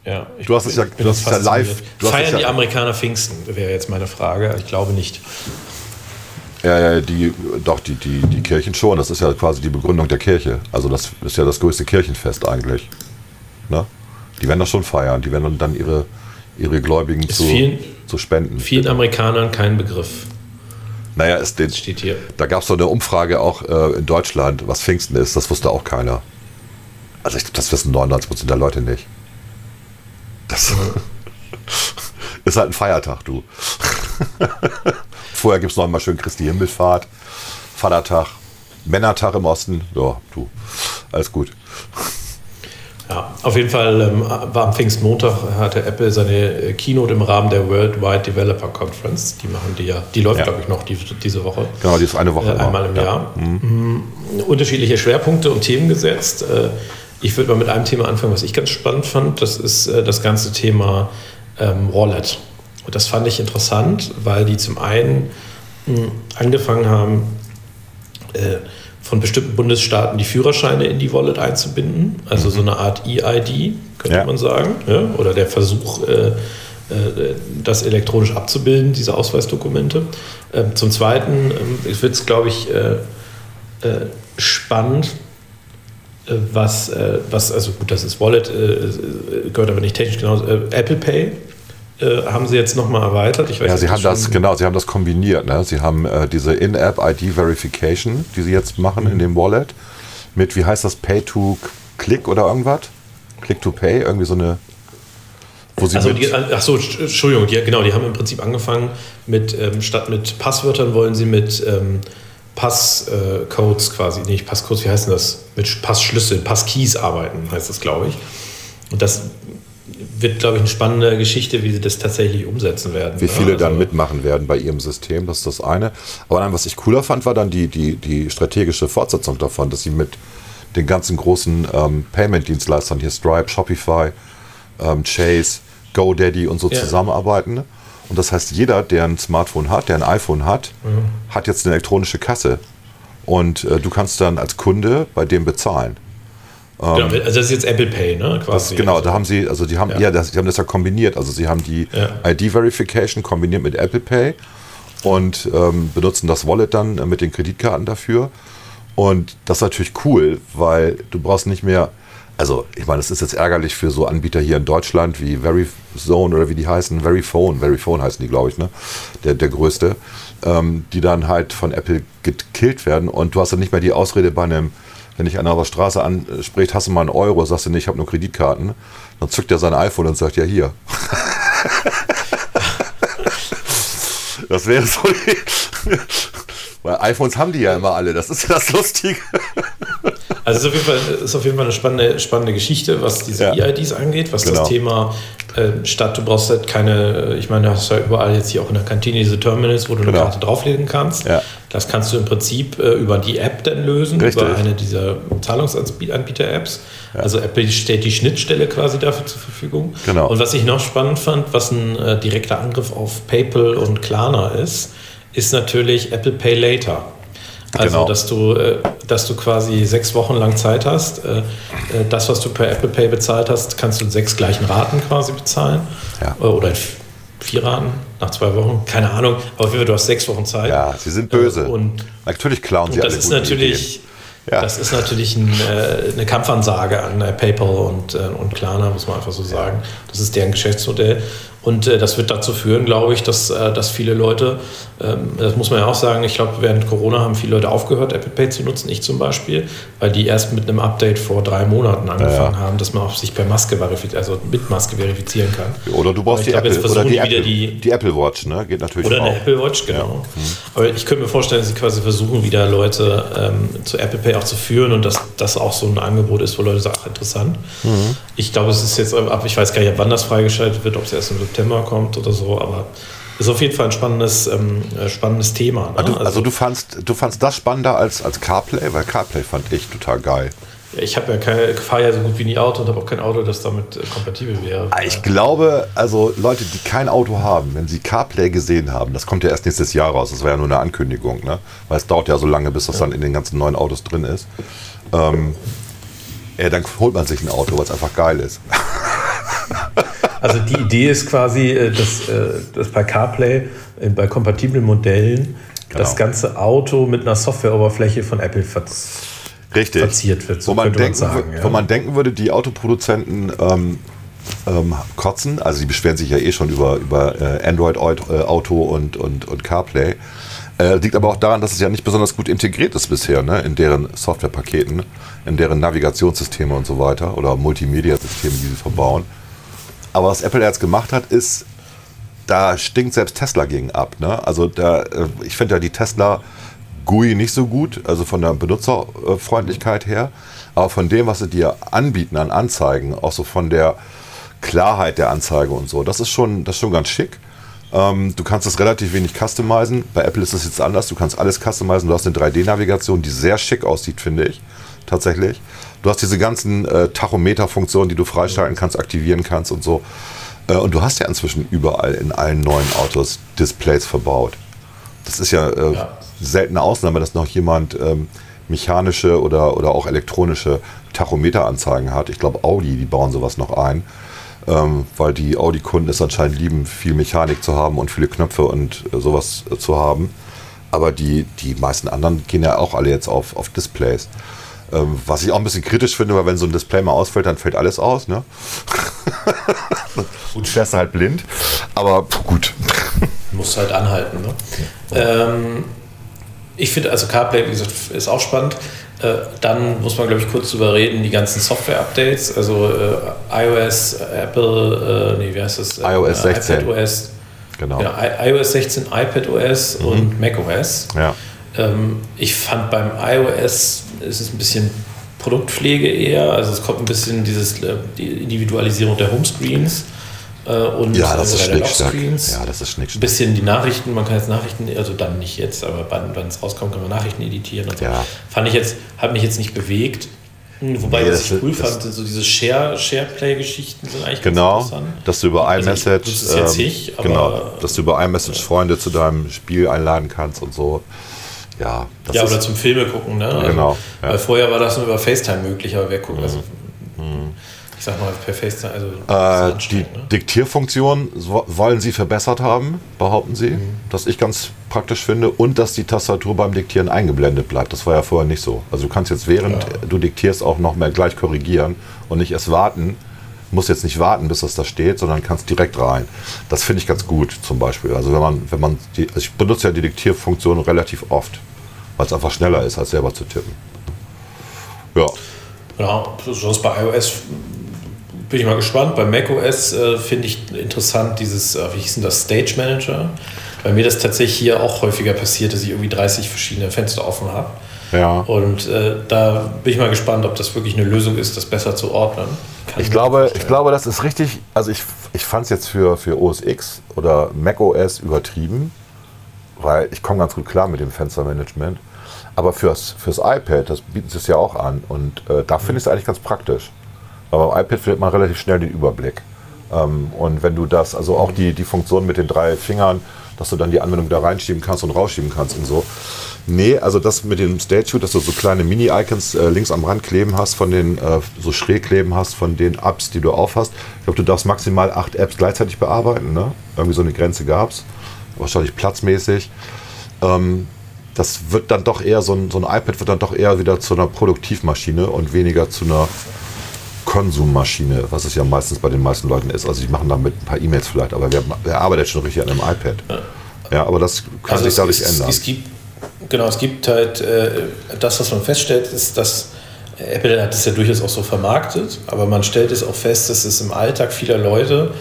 Ja, Du hast es ja- du hast es ja live- Feiern ja- die Amerikaner Pfingsten, wäre jetzt meine Frage. Ich glaube nicht. Ja, die, doch, die, die, die Kirchen schon. Das ist ja quasi die Begründung der Kirche. Also das ist ja das größte Kirchenfest eigentlich. Ne? Die werden das schon feiern. Die werden dann ihre, ihre Gläubigen zu, vielen- zu spenden. Vielen Amerikanern kein Begriff. Naja, es, den, Steht hier. da gab es doch eine Umfrage auch äh, in Deutschland, was Pfingsten ist. Das wusste auch keiner. Also ich das wissen 99% der Leute nicht. Das ist halt ein Feiertag, du. Vorher gibt es noch mal schön Christi Himmelfahrt, Vatertag, Männertag im Osten. Ja, du, alles gut. Ja, auf jeden Fall ähm, war am Pfingstmontag hatte Apple seine äh, Keynote im Rahmen der Worldwide Developer Conference. Die machen die ja, die läuft Ja. glaube ich noch die, diese Woche. Genau, die ist eine Woche Äh, immer. einmal im Ja. Jahr. Mhm. Unterschiedliche Schwerpunkte und Themen gesetzt. Äh, ich würde mal mit einem Thema anfangen, was ich ganz spannend fand. Das ist äh, das ganze Thema ähm, Wallet. Und das fand ich interessant, weil die zum einen mh, angefangen haben, äh, von bestimmten Bundesstaaten die Führerscheine in die Wallet einzubinden. Also so eine Art EID, könnte ja. man sagen. Ja? Oder der Versuch, äh, äh, das elektronisch abzubilden, diese Ausweisdokumente. Ähm, zum Zweiten ähm, wird es, glaube ich, äh, äh, spannend, was, was, also gut, das ist Wallet, gehört aber nicht technisch genau, Apple Pay haben sie jetzt nochmal erweitert. Weiß, ja, sie haben das, genau, sie haben das kombiniert. Ne? Sie haben äh, diese In-App-ID-Verification, die sie jetzt machen mhm. in dem Wallet, mit, wie heißt das, Pay-to-Click oder irgendwas? Click-to-Pay, irgendwie so eine wo sie also die, ach so, Entschuldigung, die, genau, die haben im Prinzip angefangen mit, ähm, statt mit Passwörtern wollen sie mit ähm, Passcodes quasi, nicht Passcodes, wie heißt denn das? Mit Passschlüsseln, Passkeys arbeiten, heißt das, glaube ich. Und das wird, glaube ich, eine spannende Geschichte, wie sie das tatsächlich umsetzen werden. Wie ne? viele also, dann mitmachen werden bei ihrem System, das ist das eine. Aber dann, was ich cooler fand, war dann die, die, die strategische Fortsetzung davon, dass sie mit den ganzen großen ähm, Payment-Dienstleistern, hier Stripe, Shopify, ähm, Chase, GoDaddy und so ja. zusammenarbeiten. Und das heißt, jeder, der ein Smartphone hat, der ein iPhone hat, mhm. hat jetzt eine elektronische Kasse. Und äh, du kannst dann als Kunde bei dem bezahlen. Genau, ähm, also das ist jetzt Apple Pay, ne? Quasi. Das, genau, da haben sie, also die haben, ja, ja das, die haben das ja kombiniert. Also sie haben die ja. ID-Verification kombiniert mit Apple Pay und ähm, benutzen das Wallet dann äh, mit den Kreditkarten dafür. Und das ist natürlich cool, weil du brauchst nicht mehr also ich meine, es ist jetzt ärgerlich für so Anbieter hier in Deutschland wie Verizone oder wie die heißen, Verifone, Verifone heißen die, glaube ich, ne? Der, der größte, ähm, die dann halt von Apple gekillt werden und du hast dann nicht mehr die Ausrede bei einem, wenn dich einer auf der Straße anspricht, hast du mal einen Euro, sagst du nicht, ich habe nur Kreditkarten, dann zückt er sein iPhone und sagt, ja hier. das wäre so weil iPhones haben die ja immer alle, das ist ja das Lustige. Also es ist auf jeden Fall, ist auf jeden Fall eine spannende, spannende Geschichte, was diese ja. E-IDs angeht, was genau. das Thema äh, statt, du brauchst halt keine, ich meine, du hast ja überall jetzt hier auch in der Kantine diese Terminals, wo du genau. eine Karte drauflegen kannst. Ja. Das kannst du im Prinzip äh, über die App dann lösen, Richtig. über eine dieser Zahlungsanbieter-Apps. Ja. Also Apple stellt die Schnittstelle quasi dafür zur Verfügung. Genau. Und was ich noch spannend fand, was ein äh, direkter Angriff auf PayPal und Klarna ist, ist natürlich Apple Pay Later. Also, genau. dass, du, äh, dass du quasi sechs Wochen lang Zeit hast. Äh, äh, das, was du per Apple Pay bezahlt hast, kannst du in sechs gleichen Raten quasi bezahlen. Ja. Oder in vier Raten nach zwei Wochen. Keine Ahnung. Aber du hast sechs Wochen Zeit. Ja, sie sind böse. Und natürlich klauen sie und das alle ist natürlich. Ja. Das ist natürlich ein, eine Kampfansage an PayPal und, und Klarna, muss man einfach so sagen. Das ist deren Geschäftsmodell. Und äh, das wird dazu führen, glaube ich, dass, äh, dass viele Leute, ähm, das muss man ja auch sagen, ich glaube, während Corona haben viele Leute aufgehört, Apple Pay zu nutzen, ich zum Beispiel, weil die erst mit einem Update vor drei Monaten angefangen ja. haben, dass man auch sich per Maske verifiziert, also mit Maske verifizieren kann. Oder du brauchst die glaub, Apple, oder die, Apple, die, die, Apple Watch, ne? Geht natürlich Oder eine Apple Watch, genau. Ja. Mhm. Aber ich könnte mir vorstellen, dass sie quasi versuchen, wieder Leute ähm, zu Apple Pay auch zu führen und dass das auch so ein Angebot ist, wo Leute sagen, ach, interessant. Mhm. Ich glaube, es ist jetzt, ab, ich weiß gar nicht, wann das freigeschaltet wird, ob es erst im September kommt oder so, aber ist auf jeden Fall ein spannendes, ähm, äh, spannendes Thema. Ne? Also, also, du fandst du fandst das spannender als, als CarPlay, weil CarPlay fand ich total geil. Ich habe ja keine, fahre ja so gut wie nie Auto und habe auch kein Auto, das damit äh, kompatibel wäre. Ah, ich glaube, also Leute, die kein Auto haben, wenn sie CarPlay gesehen haben, das kommt ja erst nächstes Jahr raus, das war ja nur eine Ankündigung, ne? weil es dauert ja so lange, bis das ja. dann in den ganzen neuen Autos drin ist. Ähm, ja, dann holt man sich ein Auto, weil es einfach geil ist. Also die Idee ist quasi, äh, dass, äh, dass bei CarPlay, äh, bei kompatiblen Modellen, genau. das ganze Auto mit einer Softwareoberfläche von Apple verz Richtig. verziert wird. So wo, man denken, man sagen, ja. wo man denken würde, die Autoproduzenten ähm, ähm, kotzen, also sie beschweren sich ja eh schon über, über äh, Android Auto und, und, und CarPlay. Äh, liegt aber auch daran, dass es ja nicht besonders gut integriert ist bisher, ne? in deren Softwarepaketen, in deren Navigationssysteme und so weiter oder Multimedia-Systeme, die sie verbauen. Aber was Apple jetzt gemacht hat, ist, da stinkt selbst Tesla gegen ab. Ne? Also da, äh, ich finde ja die Tesla GUI nicht so gut, also von der Benutzerfreundlichkeit her, aber von dem, was sie dir anbieten an Anzeigen, auch so von der Klarheit der Anzeige und so, das ist schon, das ist schon ganz schick. Ähm, du kannst das relativ wenig customizen. Bei Apple ist das jetzt anders. Du kannst alles customizen. Du hast eine 3D-Navigation, die sehr schick aussieht, finde ich. Tatsächlich. Du hast diese ganzen äh, Tachometer-Funktionen, die du freischalten kannst, aktivieren kannst und so. Äh, und du hast ja inzwischen überall in allen neuen Autos Displays verbaut. Das ist ja, äh, ja. seltene Ausnahme, dass noch jemand ähm, mechanische oder, oder auch elektronische Tachometeranzeigen hat. Ich glaube, Audi, die bauen sowas noch ein, ähm, weil die Audi-Kunden es anscheinend lieben, viel Mechanik zu haben und viele Knöpfe und äh, sowas äh, zu haben. Aber die, die meisten anderen gehen ja auch alle jetzt auf, auf Displays. Ähm, was ich auch ein bisschen kritisch finde, weil wenn so ein Display mal ausfällt, dann fällt alles aus. Ne? und fährst halt blind. Aber gut. Muss halt anhalten. Ne? Ähm, ich finde, also CarPlay, wie gesagt, ist auch spannend. Äh, dann muss man, glaube ich, kurz drüber reden, die ganzen Software-Updates, also äh, iOS, Apple, äh, nee, wie heißt das? iOS 16. iPadOS. Genau. Ja, iOS 16, iPadOS mhm. und macOS. Ja. Ähm, ich fand beim iOS ist es ein bisschen Produktpflege eher, also es kommt ein bisschen dieses, äh, die Individualisierung der Homescreens. Äh, und ja, das ist Lockscreens. Ja, das ist schnick, Ein bisschen die Nachrichten, man kann jetzt Nachrichten, also dann nicht jetzt, aber wenn es rauskommt, kann man Nachrichten editieren und so. Ja. Fand ich jetzt, hat mich jetzt nicht bewegt. Hm, wobei, nee, was ich cool fand, so diese Share, Shareplay-Geschichten sind eigentlich genau, ganz interessant. dass du über also iMessage, ähm, nicht, genau, dass du über iMessage Freunde zu deinem Spiel einladen kannst und so. Ja, ja oder zum Filme gucken, ne? Also, genau. Ja. Weil vorher war das nur über FaceTime möglich, aber wer guckt, also mhm ich sag mal per FaceTime. Also äh, die ne? Diktierfunktion wollen sie verbessert haben, behaupten sie, mhm. dass ich ganz praktisch finde und dass die Tastatur beim Diktieren eingeblendet bleibt. Das war ja vorher nicht so. Also du kannst jetzt während ja. du diktierst auch noch mehr gleich korrigieren und nicht erst warten. Muss jetzt nicht warten, bis das da steht, sondern kannst direkt rein. Das finde ich ganz gut zum Beispiel. Also wenn man, wenn man die, also ich benutze ja die Diktierfunktion relativ oft, weil es einfach schneller ist, als selber zu tippen. Ja. Ja, sonst bei iOS bin ich mal gespannt. Bei macOS äh, finde ich interessant dieses, äh, wie hieß denn das, Stage Manager. Bei mir das tatsächlich hier auch häufiger passiert, dass ich irgendwie 30 verschiedene Fenster offen habe. Ja. Und äh, da bin ich mal gespannt, ob das wirklich eine Lösung ist, das besser zu ordnen. Kann ich, glaube, ich glaube, das ist richtig. Also ich, ich fand es jetzt für, für OS X oder macOS übertrieben, weil ich komme ganz gut klar mit dem Fenstermanagement. Aber fürs, fürs iPad, das bietet es ja auch an. Und äh, da finde ich es eigentlich ganz praktisch. Aber am iPad findet man relativ schnell den Überblick. Ähm, und wenn du das, also auch die, die Funktion mit den drei Fingern, dass du dann die Anwendung da reinschieben kannst und rausschieben kannst und so. Nee, also das mit dem Statue, dass du so kleine Mini-Icons äh, links am Rand kleben hast, von den, äh, so schräg kleben hast von den Apps, die du aufhast. Ich glaube, du darfst maximal acht Apps gleichzeitig bearbeiten. Ne? Irgendwie so eine Grenze gab es. Wahrscheinlich platzmäßig. Ähm, das wird dann doch eher, so ein, so ein iPad wird dann doch eher wieder zu einer Produktivmaschine und weniger zu einer Konsummaschine, was es ja meistens bei den meisten Leuten ist. Also die machen damit ein paar E-Mails vielleicht, aber wer, wer, arbeitet schon richtig an einem iPad? Ja, aber das kann also sich dadurch es, ändern. Es gibt, genau, es gibt halt äh, das, was man feststellt, ist, dass Apple hat es ja durchaus auch so vermarktet, aber man stellt es auch fest, dass es im Alltag vieler Leute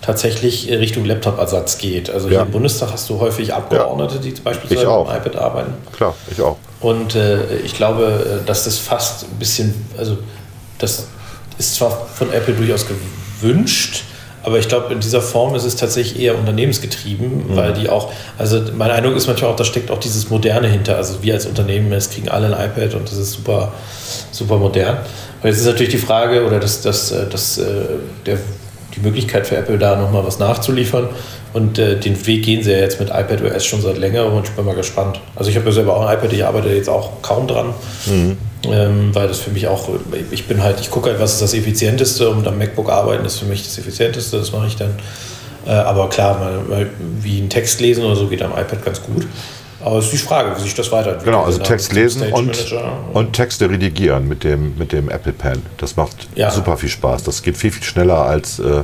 tatsächlich Richtung Laptop-Ersatz geht. Also ja. hier im Bundestag hast du häufig Abgeordnete, die beispielsweise mit dem iPad arbeiten. Klar, ich auch. Und äh, ich glaube, äh, dass das fast ein bisschen, also das ist zwar von Apple durchaus gewünscht, aber ich glaube, in dieser Form ist es tatsächlich eher unternehmensgetrieben, mhm. weil die auch, also mein Eindruck ist manchmal auch, da steckt auch dieses Moderne hinter. Also wir als Unternehmen, es kriegen alle ein iPad und das ist super, super modern. Und jetzt ist natürlich die Frage oder das, das, äh, das, äh, der, die Möglichkeit für Apple da nochmal was nachzuliefern. Und äh, den Weg gehen sie ja jetzt mit iPadOS schon seit längerem und ich bin mal gespannt. Also ich habe ja selber auch ein iPad, ich arbeite jetzt auch kaum dran. Mhm. Ähm, weil das für mich auch, ich bin halt, ich gucke halt, was ist das Effizienteste und am MacBook arbeiten ist für mich das Effizienteste, das mache ich dann. Äh, aber klar, mal, mal, wie ein Text lesen oder so geht am iPad ganz gut. Aber es ist die Frage, wie sich das weiterentwickelt. Genau, also Text lesen und, und Texte redigieren mit dem, mit dem Apple Pen. Das macht ja. super viel Spaß. Das geht viel, viel schneller als äh,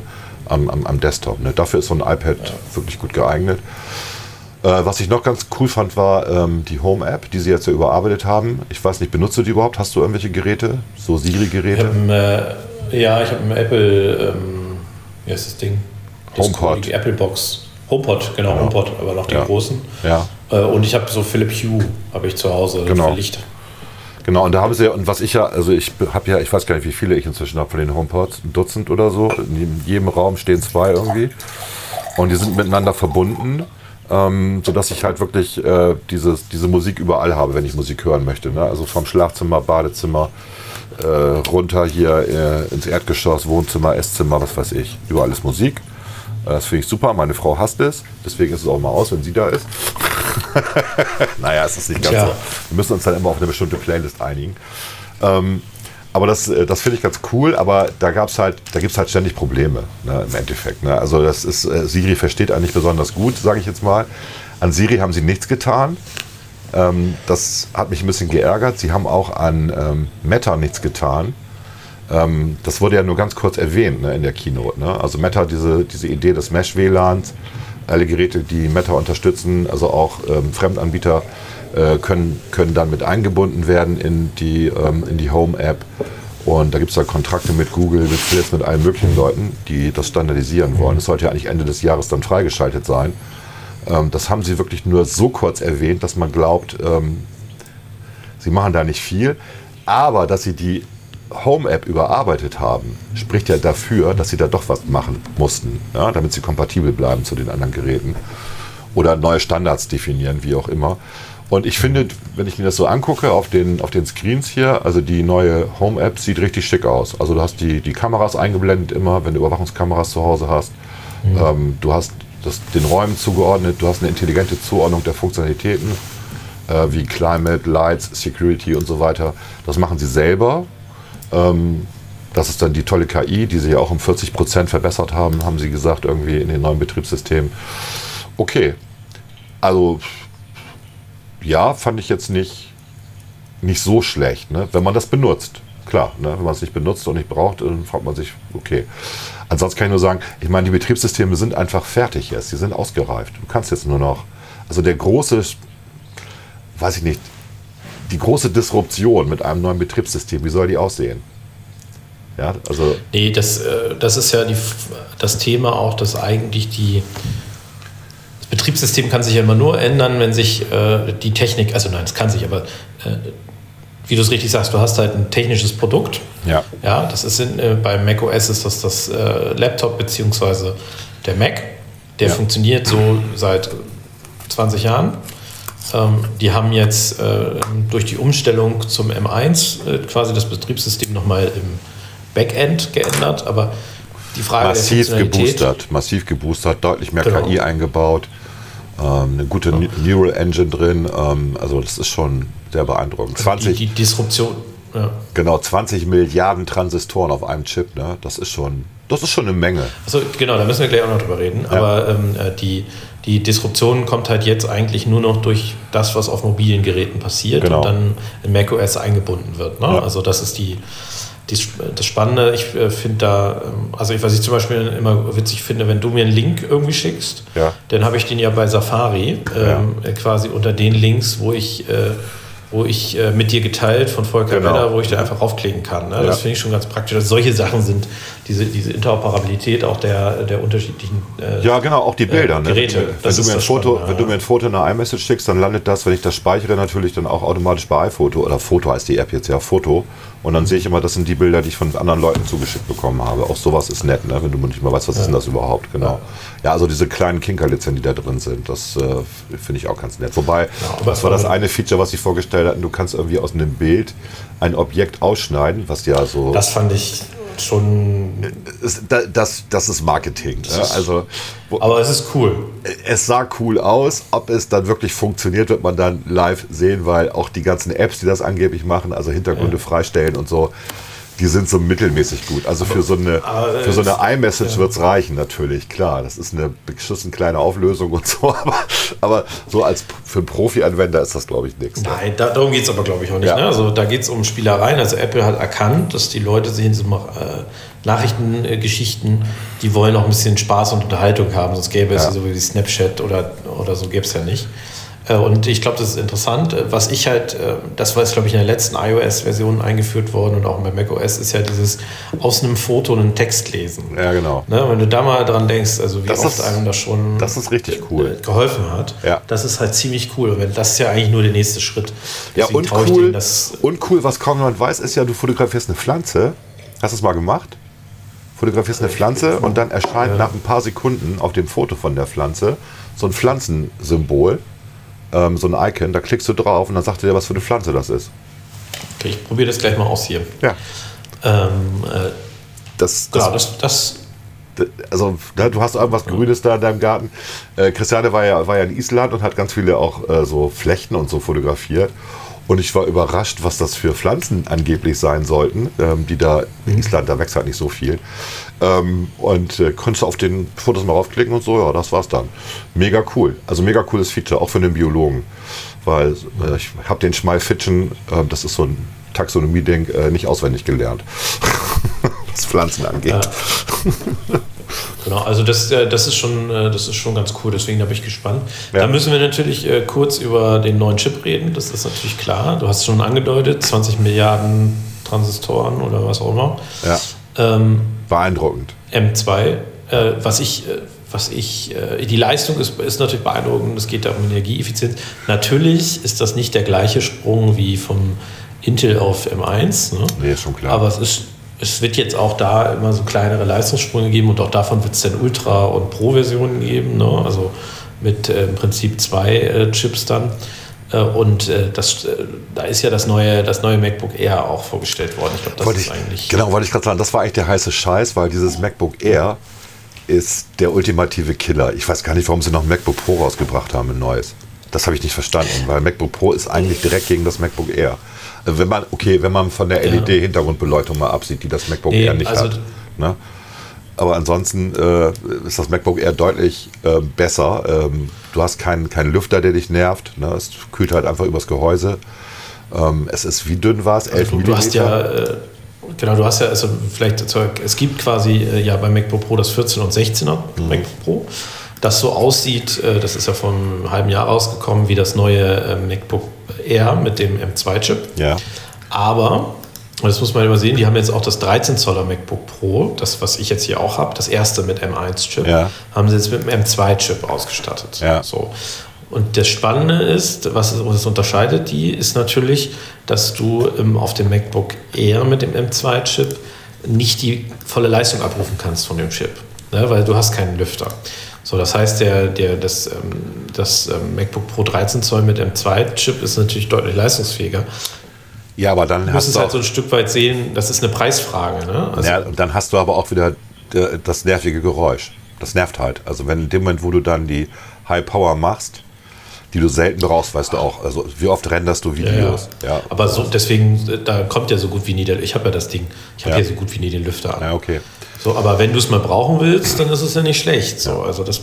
am, am, am, Desktop. Ne? Dafür ist so ein iPad ja. wirklich gut geeignet. Äh, was ich noch ganz cool fand, war ähm, die Home-App, die sie jetzt ja überarbeitet haben. Ich weiß nicht, benutzt du die überhaupt? Hast du irgendwelche Geräte? So Siri-Geräte? Äh, ja, ich habe ein Apple, ähm, wie heißt das Ding? HomePod. Die Apple Box. HomePod, genau, ja. HomePod, aber noch den ja. großen. Ja. Äh, und ich habe so Philip Hue, habe ich zu Hause genau. für Licht. Genau, und da haben sie ja, und was ich ja, also ich habe ja, ich weiß gar nicht, wie viele ich inzwischen habe von den HomePods, ein Dutzend oder so. In jedem Raum stehen zwei irgendwie. Und die sind miteinander verbunden ähm, sodass ich halt wirklich äh, dieses, diese Musik überall habe, wenn ich Musik hören möchte. Ne? Also vom Schlafzimmer, Badezimmer, äh, runter hier äh, ins Erdgeschoss, Wohnzimmer, Esszimmer, was weiß ich. Überall ist Musik. Äh, das finde ich super. Meine Frau hasst es. Deswegen ist es auch mal aus, wenn sie da ist. naja, es ist nicht ganz Tja. so. Wir müssen uns dann immer auf eine bestimmte Playlist einigen. Ähm, aber das, äh, das finde ich ganz cool, aber da gab's halt, da gibt es halt ständig Probleme ne, im Endeffekt. Ne? Also das ist, äh, Siri versteht eigentlich besonders gut, sage ich jetzt mal. An Siri haben sie nichts getan. Ähm, das hat mich ein bisschen geärgert. Sie haben auch an ähm, Meta nichts getan. Ähm, das wurde ja nur ganz kurz erwähnt ne, in der Keynote. Ne? Also Meta, diese, diese Idee des Mesh-WLANs, alle Geräte, die Meta unterstützen, also auch ähm, Fremdanbieter, äh, können, können dann mit eingebunden werden in die, ähm, in die Home-App. Und da gibt es da Kontrakte mit Google, mit Philips, mit allen möglichen Leuten, die das standardisieren wollen. Es sollte ja eigentlich Ende des Jahres dann freigeschaltet sein. Ähm, das haben sie wirklich nur so kurz erwähnt, dass man glaubt, ähm, sie machen da nicht viel. Aber dass sie die Home-App überarbeitet haben, spricht ja dafür, dass sie da doch was machen mussten, ja, damit sie kompatibel bleiben zu den anderen Geräten. Oder neue Standards definieren, wie auch immer. Und ich finde, wenn ich mir das so angucke auf den, auf den Screens hier, also die neue Home-App sieht richtig schick aus. Also du hast die, die Kameras eingeblendet immer, wenn du Überwachungskameras zu Hause hast. Mhm. Ähm, du hast das, den Räumen zugeordnet, du hast eine intelligente Zuordnung der Funktionalitäten, äh, wie Climate, Lights, Security und so weiter. Das machen sie selber. Ähm, das ist dann die tolle KI, die sie ja auch um 40 Prozent verbessert haben, haben sie gesagt, irgendwie in den neuen Betriebssystemen. Okay, also ja, fand ich jetzt nicht, nicht so schlecht, ne? wenn man das benutzt. Klar, ne? wenn man es nicht benutzt und nicht braucht, dann fragt man sich, okay. Ansonsten kann ich nur sagen, ich meine, die Betriebssysteme sind einfach fertig jetzt, die sind ausgereift. Du kannst jetzt nur noch, also der große, weiß ich nicht, die große Disruption mit einem neuen Betriebssystem, wie soll die aussehen? Ja, also nee, das, äh, das ist ja die, das Thema auch, dass eigentlich die, das Betriebssystem kann sich ja immer nur ändern, wenn sich äh, die Technik, also nein, es kann sich, aber äh, wie du es richtig sagst, du hast halt ein technisches Produkt. Ja. Ja, das ist in, äh, bei macOS ist das das äh, Laptop beziehungsweise der Mac. Der ja. funktioniert so seit 20 Jahren. Ähm, die haben jetzt äh, durch die Umstellung zum M1 äh, quasi das Betriebssystem nochmal im Backend geändert, aber die Frage massiv geboostert, massiv geboostert, deutlich mehr genau. KI eingebaut, ähm, eine gute ja. Neural Engine drin, ähm, also das ist schon sehr beeindruckend. 20, die, die Disruption. Ja. Genau, 20 Milliarden Transistoren auf einem Chip, ne? das ist schon, das ist schon eine Menge. Also genau, da müssen wir gleich auch noch drüber reden. Ja. Aber ähm, äh, die, die Disruption kommt halt jetzt eigentlich nur noch durch das, was auf mobilen Geräten passiert genau. und dann in macOS eingebunden wird. Ne? Ja. Also das ist die, die, das Spannende. Ich äh, finde da, ähm, also was ich zum Beispiel immer witzig finde, wenn du mir einen Link irgendwie schickst, ja. dann habe ich den ja bei Safari ähm, quasi unter den Links, wo ich äh, wo ich äh, mit dir geteilt von Volker genau. Weller, wo ich da einfach raufklicken kann. Ne? Ja. Das finde ich schon ganz praktisch. Dass solche Sachen sind, diese, diese Interoperabilität auch der, der unterschiedlichen äh, Ja, genau, auch die Bilder. Äh, Geräte. Ne? Wenn, du mir ein Foto, Spannende, wenn du mir ein Foto in einer iMessage schickst, dann landet das, wenn ich das speichere, natürlich dann auch automatisch bei iPhoto. Oder Foto heißt die App jetzt ja, Foto. Und dann sehe ich immer, das sind die Bilder, die ich von anderen Leuten zugeschickt bekommen habe. Auch sowas ist nett, ne? wenn du nicht mal weißt, was ja. ist denn das überhaupt. Genau. Ja. also diese kleinen Kinkerlitzen, die da drin sind, das äh, finde ich auch ganz nett. Wobei, ja, das war das eine Feature, was sie vorgestellt hatten. Du kannst irgendwie aus einem Bild ein Objekt ausschneiden, was ja so. Das fand ich schon. Das, das ist Marketing. Das ist, also, aber es ist cool. Es sah cool aus. Ob es dann wirklich funktioniert, wird man dann live sehen, weil auch die ganzen Apps, die das angeblich machen, also Hintergründe ja. freistellen und so, die sind so mittelmäßig gut. Also für so eine, für so eine iMessage ja. wird es reichen, natürlich, klar. Das ist eine beschissen kleine Auflösung und so, aber, aber so als für einen Profi-Anwender ist das, glaube ich, nichts. Ne? Nein, da, darum geht es aber, glaube ich, auch nicht. Ja. Ne? Also da geht es um Spielereien. Also Apple hat erkannt, dass die Leute sich in so äh, Nachrichtengeschichten, die wollen auch ein bisschen Spaß und Unterhaltung haben, sonst gäbe es ja. so wie Snapchat oder, oder so gäbe es ja nicht. Äh, und ich glaube, das ist interessant. Äh, was ich halt, äh, das war jetzt, glaube ich, in der letzten iOS-Version eingeführt worden und auch bei macOS, ist ja dieses aus einem Foto einen Text lesen. Ja, genau. Ne, wenn du da mal dran denkst, also wie das oft ist, einem das schon das ist richtig cool. geholfen hat, ja. das ist halt ziemlich cool. Das ist ja eigentlich nur der nächste Schritt. Deswegen ja, und cool, und cool, was kaum jemand weiß, ist ja, du fotografierst eine Pflanze. Hast du es mal gemacht? Fotografierst eine Pflanze und dann erscheint nach ein paar Sekunden auf dem Foto von der Pflanze so ein Pflanzensymbol ähm, so ein Icon, da klickst du drauf und dann sagt er dir, was für eine Pflanze das ist. Okay, ich probiere das gleich mal aus hier. Ja. Ähm, äh, das, das, genau, das, das, also ne, du hast irgendwas Grünes da in deinem Garten. Äh, Christiane war ja, war ja in Island und hat ganz viele auch äh, so Flechten und so fotografiert. Und ich war überrascht, was das für Pflanzen angeblich sein sollten, ähm, die da in Island, da wächst halt nicht so viel. Ähm, und äh, konntest auf den Fotos mal raufklicken und so, ja, das war's dann. Mega cool. Also mega cooles Feature, auch für den Biologen. Weil äh, ich habe den Schmalfitschen, äh, das ist so ein Taxonomie-Ding, äh, nicht auswendig gelernt. was Pflanzen angeht. Ja. Genau, also das, äh, das, ist schon, äh, das ist schon ganz cool, deswegen da bin ich gespannt. Ja. Da müssen wir natürlich äh, kurz über den neuen Chip reden, das ist natürlich klar. Du hast es schon angedeutet, 20 Milliarden Transistoren oder was auch immer. Ja. Ähm, Beeindruckend. M2, äh, was ich was ich, die Leistung ist, ist natürlich beeindruckend, es geht da um Energieeffizienz. Natürlich ist das nicht der gleiche Sprung wie vom Intel auf M1. Ne? Nee, ist schon klar. Aber es ist es wird jetzt auch da immer so kleinere Leistungssprünge geben und auch davon wird es dann Ultra- und Pro-Versionen geben, ne? also mit äh, im Prinzip zwei äh, Chips dann. Äh, und äh, das, äh, da ist ja das neue, das neue MacBook Air auch vorgestellt worden. Ich glaube, das wollte ist ich, eigentlich. Genau, wollte ich gerade sagen, das war eigentlich der heiße Scheiß, weil dieses MacBook Air ist der ultimative Killer. Ich weiß gar nicht, warum sie noch ein MacBook Pro rausgebracht haben, ein neues. Das habe ich nicht verstanden, weil MacBook Pro ist eigentlich direkt gegen das MacBook Air. Wenn man, okay, wenn man von der LED-Hintergrundbeleuchtung mal absieht, die das MacBook nee, Air nicht also hat. Ne? Aber ansonsten äh, ist das MacBook Air deutlich äh, besser. Ähm, du hast keinen kein Lüfter, der dich nervt. Ne? Es kühlt halt einfach übers Gehäuse. Ähm, es ist, wie dünn war es? 11 also, Du hast ja, äh, genau, du hast ja, also vielleicht, es gibt quasi äh, ja beim MacBook Pro das 14 und 16er mhm. MacBook Pro das so aussieht, äh, das ist ja vor einem halben Jahr rausgekommen, wie das neue äh, MacBook Air mit dem M2-Chip. Ja. Aber, das muss man immer sehen, die haben jetzt auch das 13 Zoller MacBook Pro, das, was ich jetzt hier auch habe, das erste mit M1-Chip, ja. haben sie jetzt mit dem M2-Chip ausgestattet. Ja. So. Und das Spannende ist, was es unterscheidet die, ist natürlich, dass du auf dem MacBook Air mit dem M2-Chip nicht die volle Leistung abrufen kannst von dem Chip, ne, weil du hast keinen Lüfter. So, das heißt, der, der, das, ähm, das ähm, MacBook Pro 13 Zoll mit M2-Chip ist natürlich deutlich leistungsfähiger. Ja, aber dann du musst es halt so ein Stück weit sehen, das ist eine Preisfrage. Ne? Also ja, und dann hast du aber auch wieder äh, das nervige Geräusch. Das nervt halt. Also wenn in dem Moment, wo du dann die High Power machst, die du selten brauchst, weißt du auch. Also wie oft renderst du Videos? Ja, ja. Aber so, deswegen, da kommt ja so gut wie nie der, ich habe ja das Ding, ich habe ja. hier so gut wie nie den Lüfter an. Ja, okay. So, aber wenn du es mal brauchen willst, dann ist es ja nicht schlecht. So, also das,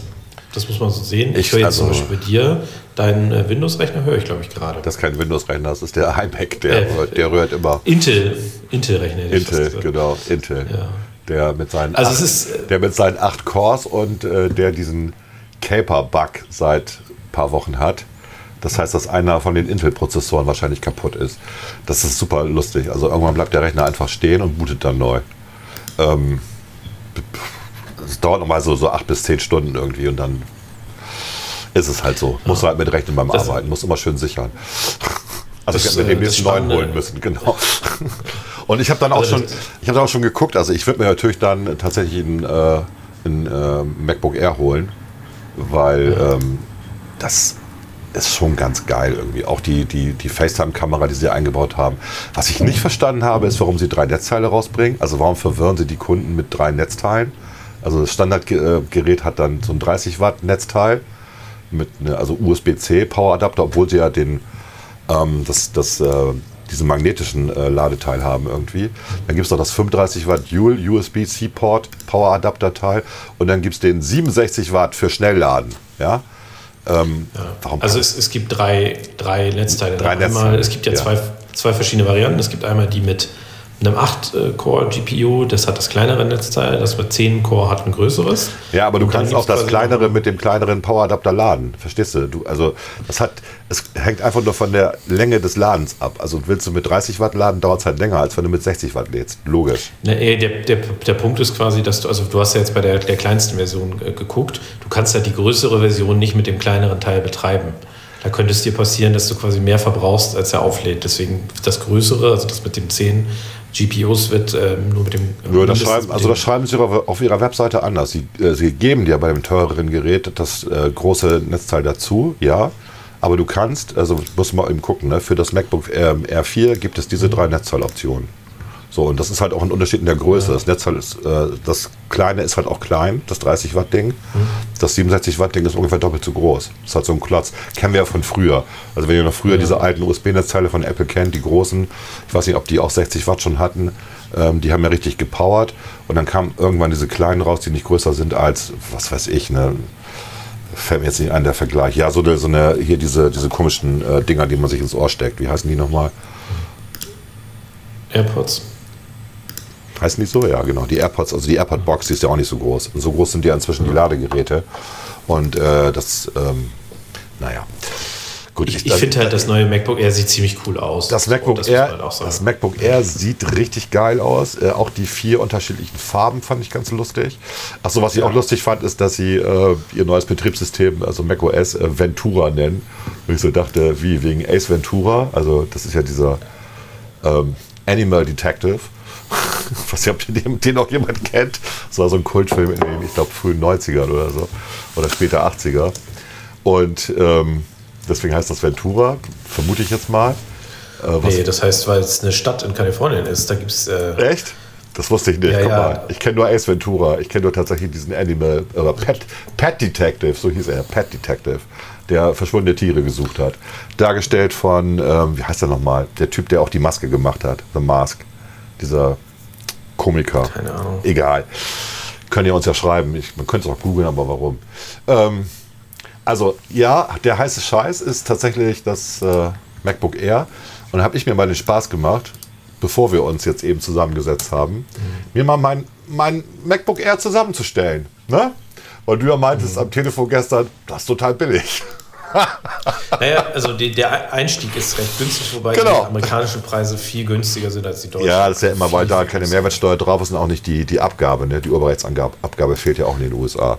das muss man so sehen. Ich, ich höre jetzt also, zum Beispiel bei dir, deinen äh, Windows-Rechner höre ich, glaube ich, gerade. Das ist kein Windows-Rechner, das ist der iMac, der, äh, der rührt immer. Intel, Intel-Rechner. Intel, genau, Intel. Ja. Der mit seinen also acht, ist, äh, der mit seinen acht Cores und äh, der diesen Caper-Bug seit ein paar Wochen hat. Das heißt, dass einer von den Intel-Prozessoren wahrscheinlich kaputt ist. Das ist super lustig. Also irgendwann bleibt der Rechner einfach stehen und bootet dann neu. Ähm, es dauert nochmal so, so acht bis zehn Stunden irgendwie und dann ist es halt so. Muss ja. halt mit rechnen beim das Arbeiten, muss immer schön sichern. Also das, ich hätte mir den nächsten neuen holen müssen, genau. Und ich habe dann auch also schon, ich habe auch schon geguckt. Also ich würde mir natürlich dann tatsächlich ein, äh, ein äh, MacBook Air holen, weil ja. ähm, das ist schon ganz geil irgendwie. Auch die, die, die FaceTime-Kamera, die sie eingebaut haben. Was ich nicht verstanden habe, ist, warum sie drei Netzteile rausbringen. Also warum verwirren sie die Kunden mit drei Netzteilen? Also das Standardgerät hat dann so ein 30 Watt Netzteil mit ne, also USB-C Poweradapter, obwohl sie ja den ähm, das, das, äh, diesen magnetischen äh, Ladeteil haben irgendwie. Dann gibt es noch das 35 Watt Dual USB-C Port Poweradapter Teil und dann gibt es den 67 Watt für Schnellladen. Ja, ähm, ja. also es, es, gibt drei, drei Netzteile. Drei Netzteile. es gibt ja, ja, Zwei, zwei verschiedene Varianten. Es gibt einmal die mit einem 8-Core-GPU, das hat das kleinere Netzteil, das mit 10 Core hat ein größeres. Ja, aber du kannst auch das kleinere mit dem kleineren Power-Adapter laden. Verstehst du? du? Also das hat, es hängt einfach nur von der Länge des Ladens ab. Also willst du mit 30 Watt laden, dauert es halt länger, als wenn du mit 60 Watt lädst. Logisch. Nee, der, der, der Punkt ist quasi, dass du, also du hast ja jetzt bei der, der kleinsten Version äh, geguckt, du kannst ja die größere Version nicht mit dem kleineren Teil betreiben. Da könnte es dir passieren, dass du quasi mehr verbrauchst, als er auflädt. Deswegen das Größere, also das mit dem 10 GPUs wird ähm, nur mit dem. Ja, das schreiben, also das schreiben sie auf ihrer Webseite anders. Sie, äh, sie geben dir bei dem teureren Gerät das äh, große Netzteil dazu, ja. Aber du kannst, also muss mal eben gucken, ne, für das MacBook ähm, R4 gibt es diese drei Netzteiloptionen. So, und das ist halt auch ein Unterschied in der Größe. Ja. Das Netzteil ist, äh, das kleine ist halt auch klein, das 30 Watt Ding. Mhm. Das 67 Watt Ding ist ungefähr doppelt so groß. Das ist halt so ein Klotz. Kennen wir ja von früher. Also wenn ihr noch früher ja. diese alten USB-Netzteile von Apple kennt, die großen, ich weiß nicht, ob die auch 60 Watt schon hatten, ähm, die haben ja richtig gepowert. Und dann kamen irgendwann diese kleinen raus, die nicht größer sind als, was weiß ich, ne, fällt mir jetzt nicht ein, der Vergleich. Ja, so eine, so eine hier diese, diese komischen äh, Dinger, die man sich ins Ohr steckt. Wie heißen die nochmal? AirPods. Heißen die so? Ja, genau. Die AirPods, also die AirPod-Box, die ist ja auch nicht so groß. Und so groß sind ja inzwischen die Ladegeräte. Und äh, das, ähm, naja. Gut, ich, ich finde halt, das neue MacBook Air sieht ziemlich cool aus. Das MacBook, das Air, das MacBook Air sieht richtig geil aus. Äh, auch die vier unterschiedlichen Farben fand ich ganz lustig. Achso, was ich ja. auch lustig fand, ist, dass sie äh, ihr neues Betriebssystem, also macOS, äh, Ventura nennen. Und ich so dachte, wie, wegen Ace Ventura? Also, das ist ja dieser ähm, Animal Detective. was ja, den, den auch jemand kennt. Das war so ein Kultfilm in den, ich glaube, frühen 90ern oder so. Oder später 80er. Und ähm, deswegen heißt das Ventura, vermute ich jetzt mal. Äh, nee, das heißt, weil es eine Stadt in Kalifornien ist. Da gibt es. Äh Echt? Das wusste ich nicht. Ja, ja. Ich kenne nur Ace Ventura. Ich kenne nur tatsächlich diesen Animal, oder Pet, Pet Detective, so hieß er, Pet Detective, der verschwundene Tiere gesucht hat. Dargestellt von, ähm, wie heißt er nochmal? Der Typ, der auch die Maske gemacht hat, The Mask. Dieser Komiker. Keine Ahnung. Egal. Könnt ihr uns ja schreiben. Ich, man könnte es auch googeln, aber warum? Ähm, also, ja, der heiße Scheiß ist tatsächlich das äh, MacBook Air. Und da habe ich mir mal den Spaß gemacht, bevor wir uns jetzt eben zusammengesetzt haben, mhm. mir mal mein, mein MacBook Air zusammenzustellen. Ne? Weil du ja meintest mhm. am Telefon gestern, das ist total billig. naja, also die, der Einstieg ist recht günstig, wobei genau. die amerikanischen Preise viel günstiger sind als die deutschen. Ja, das ist ja immer, weil da keine Mehrwertsteuer drauf ist und auch nicht die, die Abgabe. Ne? Die Urheberrechtsabgabe fehlt ja auch in den USA.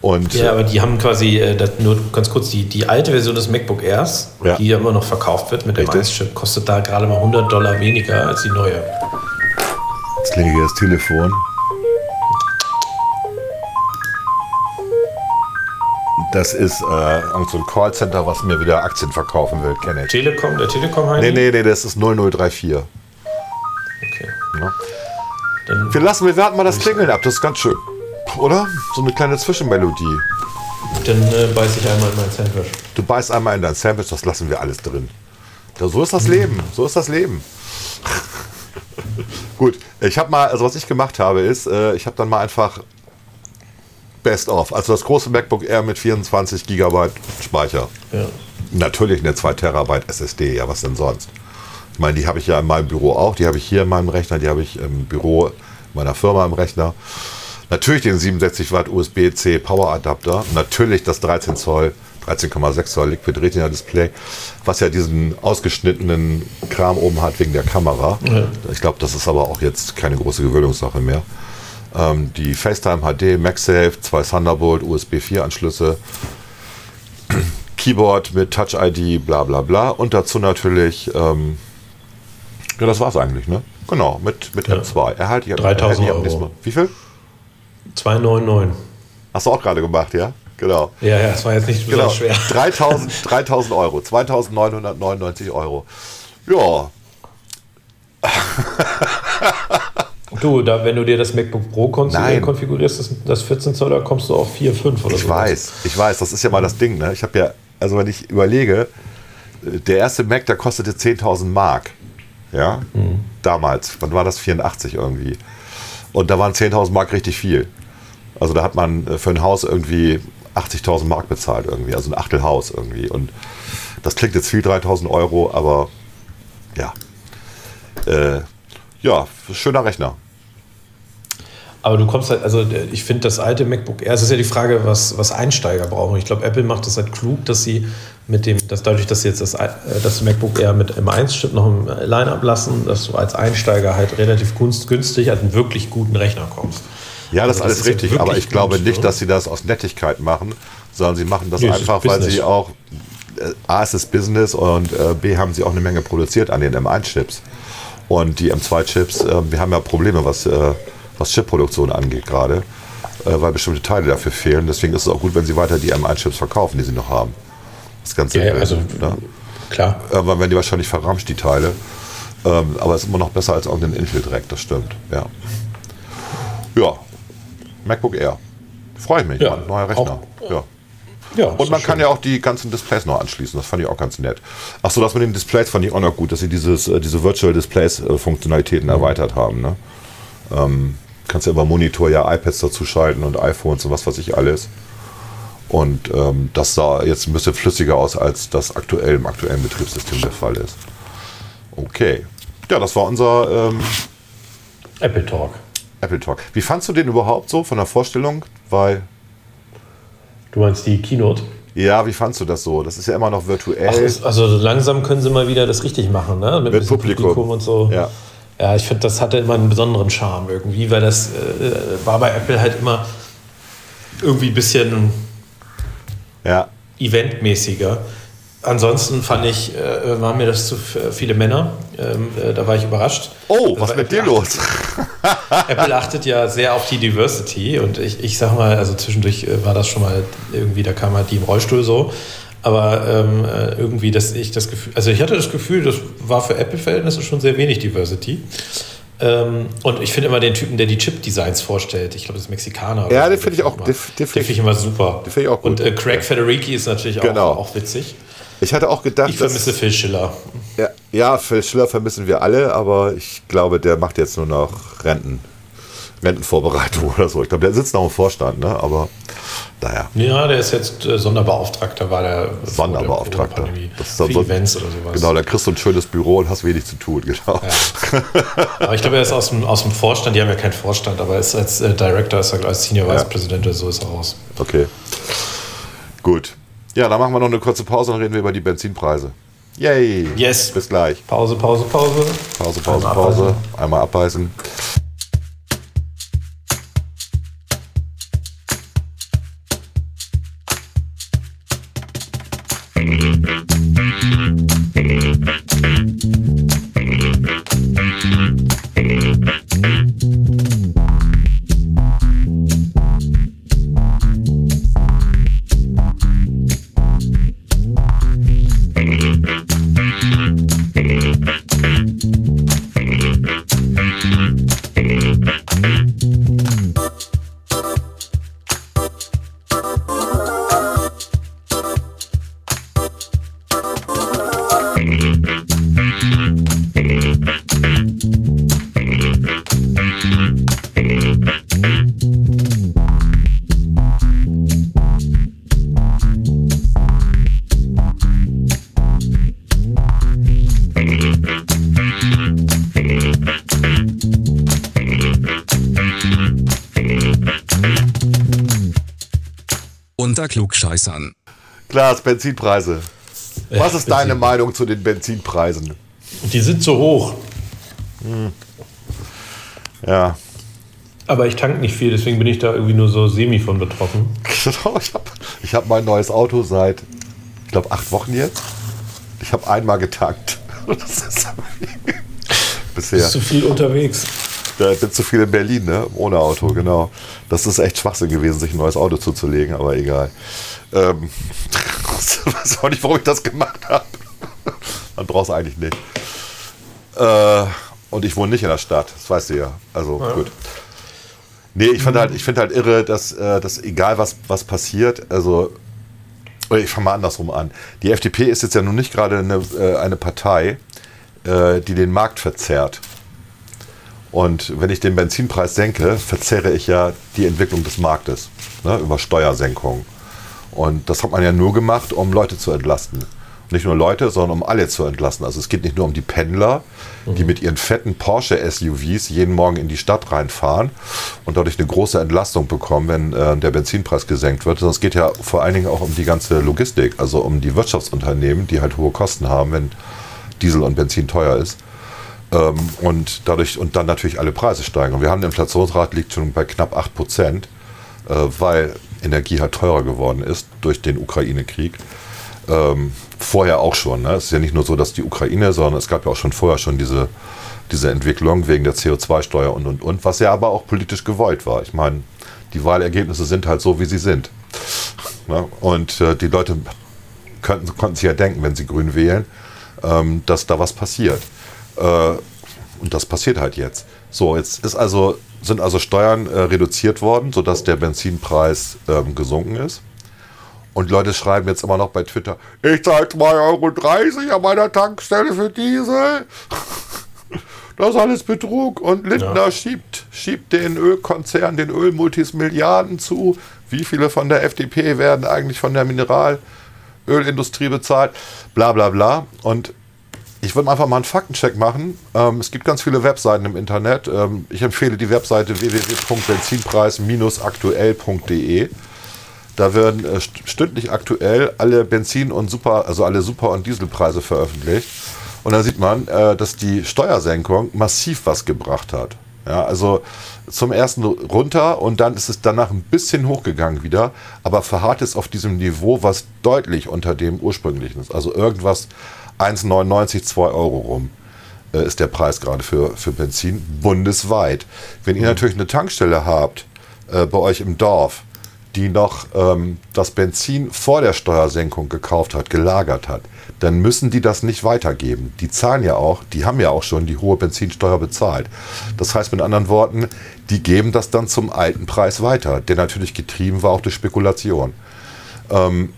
Und, ja, aber die haben quasi, äh, nur ganz kurz, die, die alte Version des MacBook Airs, ja. die ja immer noch verkauft wird mit dem 1-Chip, kostet da gerade mal 100 Dollar weniger als die neue. Jetzt klingelt hier das Telefon. Das ist äh, so ein Callcenter, was mir wieder Aktien verkaufen will, kenne ich. Telekom, der Telekom Heini? Nee, nee, nee, das ist 0034. Okay. Ja. Dann wir lassen, wir warten mal das Klingeln ab, das ist ganz schön. Oder? So eine kleine Zwischenmelodie. Dann äh, beiß ich einmal in mein Sandwich. Du beißt einmal in dein Sandwich, das lassen wir alles drin. Ja, so ist das Leben, so ist das Leben. Gut, ich habe mal, also was ich gemacht habe, ist, äh, ich habe dann mal einfach Best of. Also das große MacBook Air mit 24 GB Speicher. Ja. Natürlich eine 2 Terabyte SSD, ja, was denn sonst? Ich meine, die habe ich ja in meinem Büro auch, die habe ich hier in meinem Rechner, die habe ich im Büro meiner Firma im Rechner. Natürlich den 67 Watt USB-C Power Adapter, natürlich das 13 Zoll, 13,6 Zoll Liquid Retina Display, was ja diesen ausgeschnittenen Kram oben hat wegen der Kamera. Ja. Ich glaube, das ist aber auch jetzt keine große Gewöhnungssache mehr. Ähm, die FaceTime HD, MagSafe, zwei Thunderbolt, USB 4 Anschlüsse, Keyboard mit Touch ID, bla bla bla. Und dazu natürlich, ähm, ja, das war's eigentlich, ne? Genau, mit, mit ja. M2. Erhalte ich 3000 Euro. Wie viel? 299. Hast du auch gerade gemacht, ja? Genau. Ja, ja, das war jetzt nicht genau. schwer. 3000, 3000 Euro, 2999 Euro. Ja. Du, da, wenn du dir das MacBook Pro konfigurierst, das, das 14 Zoll, da kommst du auf 4, 5 oder so. Ich weiß, ich weiß, das ist ja mal das Ding. Ne? Ich habe ja, also wenn ich überlege, der erste Mac, der kostete 10.000 Mark. Ja, mhm. damals. Wann war das? 84 irgendwie. Und da waren 10.000 Mark richtig viel. Also da hat man äh, für ein Haus irgendwie 80.000 Mark bezahlt irgendwie, also ein Achtelhaus irgendwie. Und das klingt jetzt viel, 3.000 Euro, aber ja. Äh, ja, schöner Rechner. Aber du kommst halt, also ich finde das alte MacBook Air, es ist ja die Frage, was, was Einsteiger brauchen. Ich glaube, Apple macht das halt klug, dass sie mit dem, dass dadurch, dass sie jetzt das, äh, das MacBook Air mit M1-Chip noch im Line-Up lassen, dass du als Einsteiger halt relativ günstig an einen wirklich guten Rechner kommst. Ja, das, also das ist alles richtig, aber ich glaube nicht, dass sie das aus Nettigkeit machen, sondern sie machen das nee, einfach, weil sie auch äh, A ist es Business und äh, B haben sie auch eine Menge produziert an den M1-Chips. Und die M2-Chips, äh, wir haben ja Probleme, was, äh, was Chipproduktion angeht gerade, äh, weil bestimmte Teile dafür fehlen. Deswegen ist es auch gut, wenn sie weiter die M1-Chips verkaufen, die sie noch haben. Das Ganze. Ja, also, ne? klar. Irgendwann werden die wahrscheinlich verramscht, die Teile. Ähm, aber es ist immer noch besser als irgendein Intel-Dreck, das stimmt. Ja. Ja. MacBook Air. Freue ich mich. Ja, neuer Rechner. auch- ja. Ja, Und man kann ja auch die ganzen Displays noch anschließen. Das fand ich auch ganz nett. Achso, das mit den Displays fand ich auch noch gut, dass sie dieses, äh, diese Virtual Displays äh, Funktionalitäten erweitert haben. Ne? Ähm, kannst ja über Monitor ja iPads dazu schalten und iPhones und was weiß ich alles. Und ähm, das sah jetzt ein bisschen flüssiger aus, als das aktuell im aktuellen Betriebssystem der Fall ist. Okay. Ja, das war unser ähm, Apple Talk. Apple Talk. Wie fandst du den überhaupt so von der Vorstellung? Weil, Du meinst die Keynote? ja, wie fandst du das so? Das ist ja immer noch virtuell. Ach, also langsam können sie mal wieder das richtig machen, ne? Mit, Mit bisschen Publikum. und so. Ja. Ja, ich finde, das hatte immer einen besonderen Charme irgendwie, weil das äh, war bei Apple halt immer irgendwie ein bisschen ja. eventmäßiger. Ansonsten fand ich, äh, waren mir das zu f- viele Männer. Ähm, äh, da war ich überrascht. Oh, was Aber mit dir los? Apple achtet ja sehr auf die Diversity und ich, ich sag mal, also zwischendurch äh, war das schon mal irgendwie, da kam halt die im Rollstuhl so. Aber ähm, äh, irgendwie, dass ich das Gefühl, also ich hatte das Gefühl, das war für Apple-Verhältnisse schon sehr wenig Diversity. Ähm, und ich finde immer den Typen, der die Chip-Designs vorstellt. Ich glaube, das ist Mexikaner. Ja, so, den finde ich auch- den- den Den find finde ich immer super. den find ich auch gut. Und äh, Craig Federici ist natürlich Genau. auch, auch witzig. Ich hatte auch gedacht, Ich vermisse Phil Schiller. ja, ja, Phil Schiller vermissen wir alle, aber ich glaube, der macht jetzt nur noch Renten, Rentenvorbereitung oder so. Ich glaube, der sitzt noch im Vorstand, ne? aber naja. Ja, der ist jetzt äh, Sonderbeauftragter, war der Sonderbeauftragter. der. Das ist dann so- Events oder sowas. Genau, da kriegst du ein schönes Büro und hast wenig zu tun, genau. Aber ich glaube, er ist aus dem, aus dem Vorstand, die haben ja keinen Vorstand, aber er ist als äh, Director, ist er als Senior Vice Ja. President oder so ist er raus. Okay. Gut. Ja, dann machen wir noch eine kurze Pause und reden wir über die Benzinpreise. Yay! Yes. Bis gleich. Pause, Pause, Pause. Pause, Pause, Einmal Pause. Einmal abbeißen. Unter Klugscheißern. Klaas, Benzinpreise. Was ist deine Benzin. Meinung zu den Benzinpreisen? Die sind so hoch, Ja. aber ich tank nicht viel, deswegen bin ich da irgendwie nur so semi von betroffen. Genau, ich habe ich hab mein neues Auto seit, ich glaube, acht Wochen jetzt. Ich habe einmal getankt. Das ist bisher. Ist zu viel unterwegs. Ja, ich bin zu viel in Berlin, ne? Ohne Auto, genau. Das ist echt Schwachsinn gewesen, sich ein neues Auto zuzulegen, aber egal. Ähm, ich weiß auch nicht, warum ich das gemacht habe. Man braucht es eigentlich nicht. Äh, und ich wohne nicht in der Stadt, das weißt du ja. Also gut. Nee, ich finde halt, ich find halt irre, dass, äh, dass egal was, was passiert, also ich fange mal andersrum an. Die FDP ist jetzt ja nun nicht gerade eine, äh, eine Partei, äh, die den Markt verzerrt. Und wenn ich den Benzinpreis senke, verzerre ich ja die Entwicklung des Marktes ne, über Steuersenkungen. Und das hat man ja nur gemacht, um Leute zu entlasten. Nicht nur Leute, sondern um alle zu entlasten. Also es geht nicht nur um die Pendler, die mit ihren fetten Porsche-SUVs jeden Morgen in die Stadt reinfahren und dadurch eine große Entlastung bekommen, wenn äh, der Benzinpreis gesenkt wird, sondern es geht ja vor allen Dingen auch um die ganze Logistik, also um die Wirtschaftsunternehmen, die halt hohe Kosten haben, wenn Diesel und Benzin teuer ist. Ähm, und dadurch und dann natürlich alle Preise steigen. Und wir haben eine Inflationsrate liegt schon bei knapp 8 Prozent, äh, weil Energie halt teurer geworden ist durch den Ukraine-Krieg. Ähm, vorher auch schon. Ne? Es ist ja nicht nur so, dass die Ukraine, sondern es gab ja auch schon vorher schon diese, diese Entwicklung wegen der CO2-Steuer und und und, was ja aber auch politisch gewollt war. Ich meine, die Wahlergebnisse sind halt so, wie sie sind. Ne? Und äh, die Leute könnten, konnten sich ja denken, wenn sie grün wählen, ähm, dass da was passiert. Äh, und das passiert halt jetzt. So, jetzt ist also, sind also Steuern äh, reduziert worden, sodass der Benzinpreis ähm, gesunken ist. Und Leute schreiben jetzt immer noch bei Twitter, ich zahle 2,30 Euro an meiner Tankstelle für Diesel. Das ist alles Betrug. Und Lindner ja. schiebt, schiebt den Ölkonzern, den Ölmultis Milliarden zu. Wie viele von der FDP werden eigentlich von der Mineralölindustrie bezahlt? Bla bla bla. Und ich würde einfach mal einen Faktencheck machen. Ähm, es gibt ganz viele Webseiten im Internet. Ähm, ich empfehle die Webseite www.benzinpreis-aktuell.de. Da werden äh, stündlich aktuell alle Benzin- und Super, also alle Super- und Dieselpreise veröffentlicht. Und da sieht man, äh, dass die Steuersenkung massiv was gebracht hat. Ja, also zum ersten runter und dann ist es danach ein bisschen hochgegangen wieder, aber verharrt es auf diesem Niveau, was deutlich unter dem ursprünglichen ist. Also irgendwas 1,99, 2 Euro rum äh, ist der Preis gerade für, für Benzin bundesweit. Wenn ihr mhm. natürlich eine Tankstelle habt äh, bei euch im Dorf, die noch ähm, das Benzin vor der Steuersenkung gekauft hat, gelagert hat, dann müssen die das nicht weitergeben. Die zahlen ja auch, die haben ja auch schon die hohe Benzinsteuer bezahlt. Das heißt mit anderen Worten, die geben das dann zum alten Preis weiter, der natürlich getrieben war auch durch Spekulation. Ähm,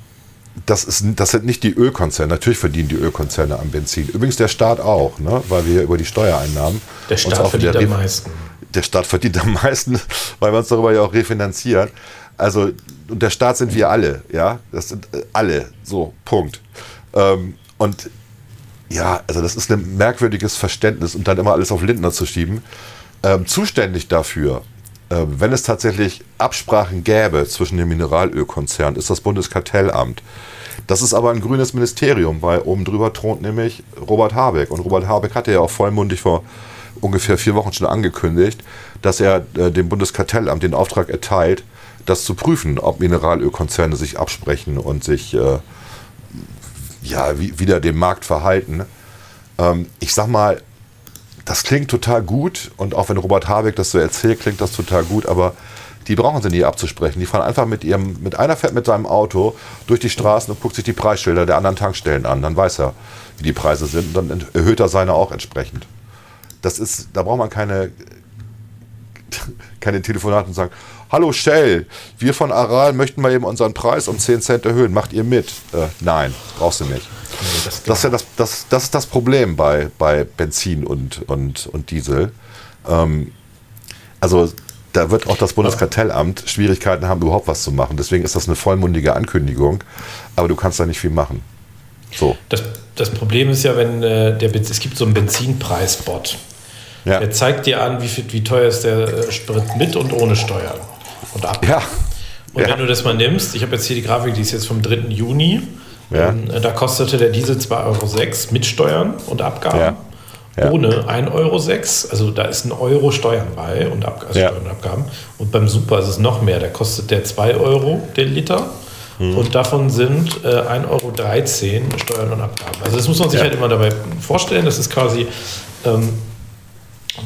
das, ist, das sind nicht die Ölkonzerne. Natürlich verdienen die Ölkonzerne am Benzin. Übrigens der Staat auch, ne? weil wir über die Steuereinnahmen. Der Staat verdient am meisten. Der Staat verdient am meisten, weil wir uns darüber ja auch refinanzieren. Also, und der Staat sind wir alle, ja. Das sind äh, alle, so, Punkt. Ähm, und ja, also das ist ein merkwürdiges Verständnis und dann immer alles auf Lindner zu schieben. Ähm, zuständig dafür, wenn es tatsächlich Absprachen gäbe zwischen dem Mineralölkonzern, ist das Bundeskartellamt. Das ist aber ein grünes Ministerium, weil oben drüber thront nämlich Robert Habeck. Und Robert Habeck hatte ja auch vollmundig vor ungefähr vier Wochen schon angekündigt, dass er äh, dem Bundeskartellamt den Auftrag erteilt, das zu prüfen, ob Mineralölkonzerne sich absprechen und sich äh, ja, wie, wieder dem Markt verhalten. Ähm, ich sag mal, das klingt total gut und auch wenn Robert Habeck das so erzählt, klingt das total gut, aber die brauchen sie nie abzusprechen. Die fahren einfach mit ihrem, mit einer fährt mit seinem Auto durch die Straßen und guckt sich die Preisschilder der anderen Tankstellen an. Dann weiß er, wie die Preise sind und dann erhöht er seine auch entsprechend. Das ist, da braucht man keine, keine Telefonate und sagen, hallo Shell, wir von Aral möchten mal eben unseren Preis um 10 Cent erhöhen, macht ihr mit? Äh, nein, brauchst du nicht. Das, das, ist ja das, das, das ist das Problem bei, bei Benzin und, und, und Diesel. Ähm, also da wird auch das Bundeskartellamt Schwierigkeiten haben, überhaupt was zu machen. Deswegen ist das eine vollmundige Ankündigung, aber du kannst da nicht viel machen. So. Das, das Problem ist ja, wenn äh, der es gibt so einen Benzinpreisbot. Ja. Der zeigt dir an, wie, viel, wie teuer ist der äh, Sprit mit und ohne Steuern und ab. Ja. Und ja. wenn du das mal nimmst, ich habe jetzt hier die Grafik, die ist jetzt vom 3. Juni. Ja. Ähm, da kostete der Diesel 2,06 Euro mit Steuern und Abgaben. Ja. Ja. Ohne 1,06 Euro. Also da ist ein Euro Steuern bei und, Ab also Steuern und Abgaben. Und beim Super ist es noch mehr. Da kostet der 2 Euro den Liter. Mhm. Und davon sind äh, 1,13 Euro Steuern und Abgaben. Also das muss man sich halt immer dabei vorstellen. Das ist quasi, ähm,